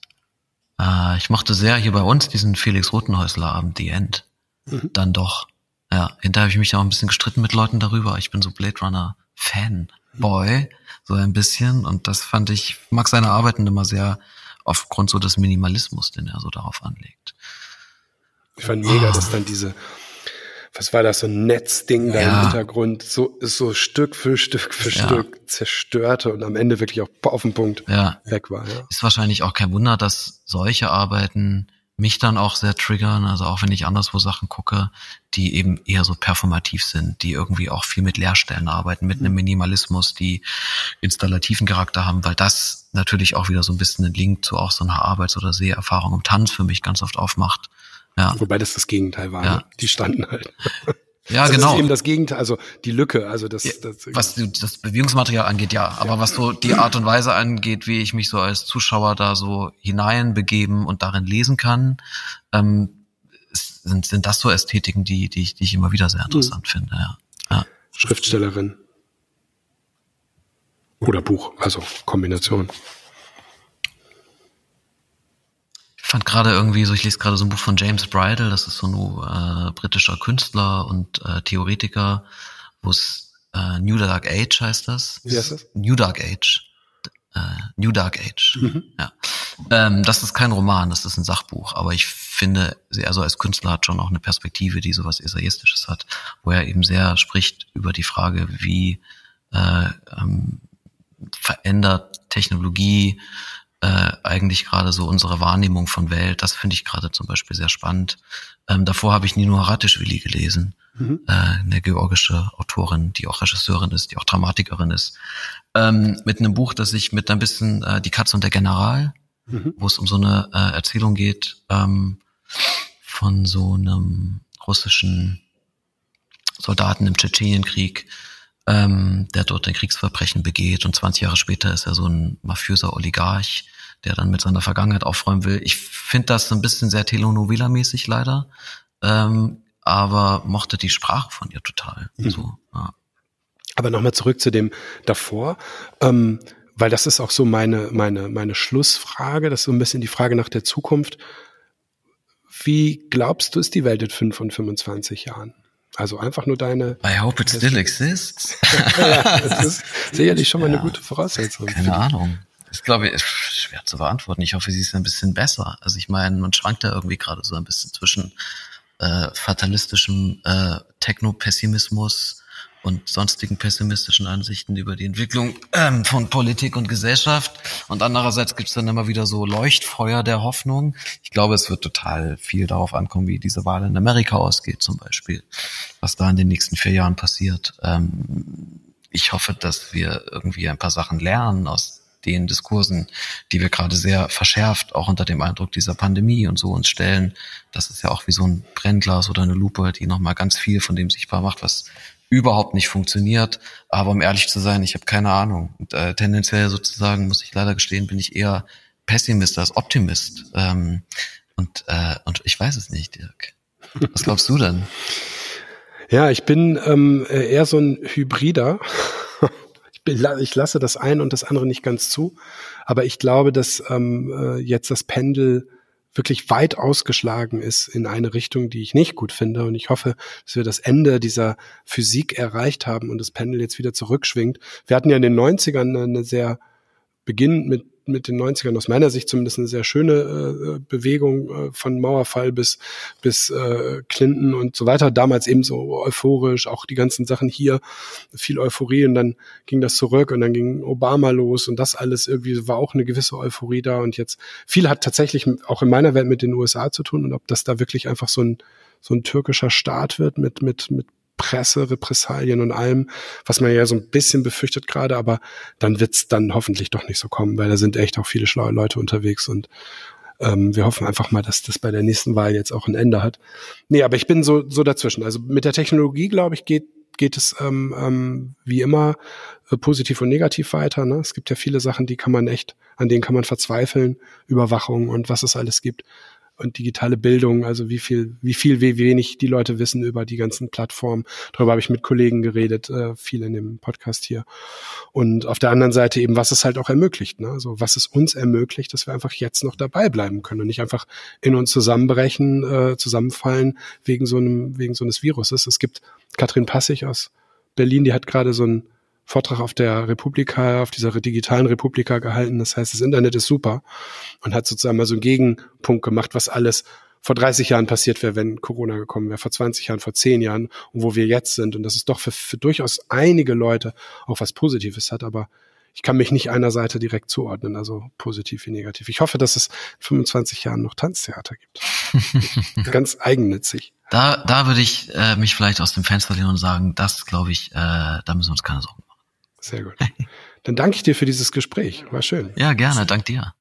Äh, ich mochte sehr hier bei uns diesen Felix Rotenhäusler Abend, The End. Mhm. Dann doch. Ja, hinterher habe ich mich auch ein bisschen gestritten mit Leuten darüber. Ich bin so Blade Runner Fanboy, so ein bisschen. Und das fand ich, mag seine Arbeiten immer sehr aufgrund so des Minimalismus, den er so darauf anlegt. Ich fand mega, dass dann diese, was war das, so ein Netzding da Ja. im Hintergrund, so, so Stück für Stück für Ja. Stück zerstörte und am Ende wirklich auch auf den Punkt Ja, weg war. Ja. ist wahrscheinlich auch kein Wunder, dass solche Arbeiten mich dann auch sehr triggern, also auch wenn ich anderswo Sachen gucke, die eben eher so performativ sind, die irgendwie auch viel mit Leerstellen arbeiten, mit einem Minimalismus, die installativen Charakter haben, weil das natürlich auch wieder so ein bisschen einen Link zu auch so einer Arbeits- oder Seherfahrung im Tanz für mich ganz oft aufmacht. Ja, Wobei das das Gegenteil war. Ja. Ne? Die standen halt. ja das genau. ist eben das Gegenteil, also die Lücke, also das, das was die- das Bewegungsmaterial angeht, ja. Aber was so die Art und Weise angeht, wie ich mich so als Zuschauer da so hineinbegeben und darin lesen kann, ähm, sind, sind das so Ästhetiken, die, die, ich, die ich immer wieder sehr interessant finde, ja. ja. Schriftstellerin. Oder Buch, also Kombination. Ich fand gerade irgendwie so, ich lese gerade so ein Buch von James Bridle, das ist so ein äh, britischer Künstler und äh, Theoretiker, wo es äh, New Dark Age heißt das. Wie heißt das? New Dark Age. Äh, New Dark Age. Mhm. Ja. Ähm, das ist kein Roman, das ist ein Sachbuch, aber ich finde, er so als Künstler hat schon auch eine Perspektive, die sowas Essayistisches hat, wo er eben sehr spricht über die Frage, wie äh, ähm, verändert Technologie äh, eigentlich gerade so unsere Wahrnehmung von Welt. Das finde ich gerade zum Beispiel sehr spannend. Ähm, davor habe ich Nino Haratischvili gelesen, Mhm. äh, eine georgische Autorin, die auch Regisseurin ist, die auch Dramatikerin ist, ähm, mit einem Buch, das sich mit ein bisschen äh, Die Katze und der General, Mhm. wo es um so eine äh, Erzählung geht ähm, von so einem russischen Soldaten im Tschetschenienkrieg, ähm, der dort ein Kriegsverbrechen begeht und 20 Jahre später ist er so ein mafiöser Oligarch, der dann mit seiner Vergangenheit aufräumen will. Ich finde das ein bisschen sehr Telenovela-mäßig leider, ähm, aber mochte die Sprache von ihr total. Mhm. So, ja. Aber nochmal zurück zu dem davor. Ähm, weil das ist auch so meine, meine, meine Schlussfrage, das ist so ein bisschen die Frage nach der Zukunft. Wie glaubst du, ist die Welt in fünf und 25 Jahren? Also einfach nur deine. I hope it still exists. ja, das ist sicherlich schon mal ja, eine gute Voraussetzung. Keine Ahnung. Das glaube ich, schwer zu beantworten. Ich hoffe, sie ist ein bisschen besser. Also ich meine, man schwankt da irgendwie gerade so ein bisschen zwischen äh, fatalistischem äh, Techno-Pessimismus und sonstigen pessimistischen Ansichten über die Entwicklung ähm, von Politik und Gesellschaft. Und andererseits gibt es dann immer wieder so Leuchtfeuer der Hoffnung. Ich glaube, es wird total viel darauf ankommen, wie diese Wahl in Amerika ausgeht zum Beispiel, was da in den nächsten vier Jahren passiert. Ähm, ich hoffe, dass wir irgendwie ein paar Sachen lernen aus den Diskursen, die wir gerade sehr verschärft, auch unter dem Eindruck dieser Pandemie und so uns stellen. Das ist ja auch wie so ein Brennglas oder eine Lupe, die nochmal ganz viel von dem sichtbar macht, was überhaupt nicht funktioniert. Aber um ehrlich zu sein, ich habe keine Ahnung. Und, äh, tendenziell sozusagen, muss ich leider gestehen, bin ich eher Pessimist als Optimist. Ähm, und, äh, und ich weiß es nicht, Dirk. Was glaubst du denn? Ja, ich bin ähm, eher so ein Hybrider. Ich, lasse das eine und das andere nicht ganz zu. Aber ich glaube, dass ähm, äh, jetzt das Pendel wirklich weit ausgeschlagen ist in eine Richtung, die ich nicht gut finde. Und ich hoffe, dass wir das Ende dieser Physik erreicht haben und das Pendel jetzt wieder zurückschwingt. Wir hatten ja in den 90ern eine sehr Beginn mit mit den 90ern aus meiner Sicht zumindest eine sehr schöne äh, Bewegung äh, von Mauerfall bis, bis äh, Clinton und so weiter. Damals eben so euphorisch, auch die ganzen Sachen hier, viel Euphorie und dann ging das zurück und dann ging Obama los und das alles irgendwie war auch eine gewisse Euphorie da und jetzt viel hat tatsächlich auch in meiner Welt mit den USA zu tun und ob das da wirklich einfach so ein so ein türkischer Staat wird mit mit mit Presse, Repressalien und allem, was man ja so ein bisschen befürchtet gerade, aber dann wird's dann hoffentlich doch nicht so kommen, weil da sind echt auch viele schlaue Leute unterwegs und ähm, wir hoffen einfach mal, dass das bei der nächsten Wahl jetzt auch ein Ende hat. Nee, aber ich bin so, so dazwischen. Also mit der Technologie, glaube ich, geht, geht es ähm, ähm, wie immer äh, positiv und negativ weiter. Ne? Es gibt ja viele Sachen, die kann man echt, an denen kann man verzweifeln, Überwachung und was es alles gibt und digitale Bildung, also wie viel, wie viel, wie wenig die Leute wissen über die ganzen Plattformen. Darüber habe ich mit Kollegen geredet, äh, viel in dem Podcast hier. Und auf der anderen Seite eben, was es halt auch ermöglicht, ne? Also was es uns ermöglicht, dass wir einfach jetzt noch dabei bleiben können und nicht einfach in uns zusammenbrechen, äh, zusammenfallen wegen so einem, wegen so eines Viruses. Es gibt Katrin Passig aus Berlin, die hat gerade so ein Vortrag auf der Republika, auf dieser digitalen Republika gehalten. Das heißt, das Internet ist super und hat sozusagen mal so einen Gegenpunkt gemacht, was alles vor 30 Jahren passiert wäre, wenn Corona gekommen wäre, vor 20 Jahren, vor 10 Jahren und wo wir jetzt sind. Und dass es doch für, für durchaus einige Leute auch was Positives hat, aber ich kann mich nicht einer Seite direkt zuordnen, also positiv wie negativ. Ich hoffe, dass es 25 Jahren noch Tanztheater gibt. Ganz eigennützig. Da, da würde ich äh, mich vielleicht aus dem Fenster lehnen und sagen, das glaube ich, äh, da müssen wir uns keine Sorgen machen. Sehr gut. Dann danke ich dir für dieses Gespräch. War schön. Ja, gerne. Dank dir.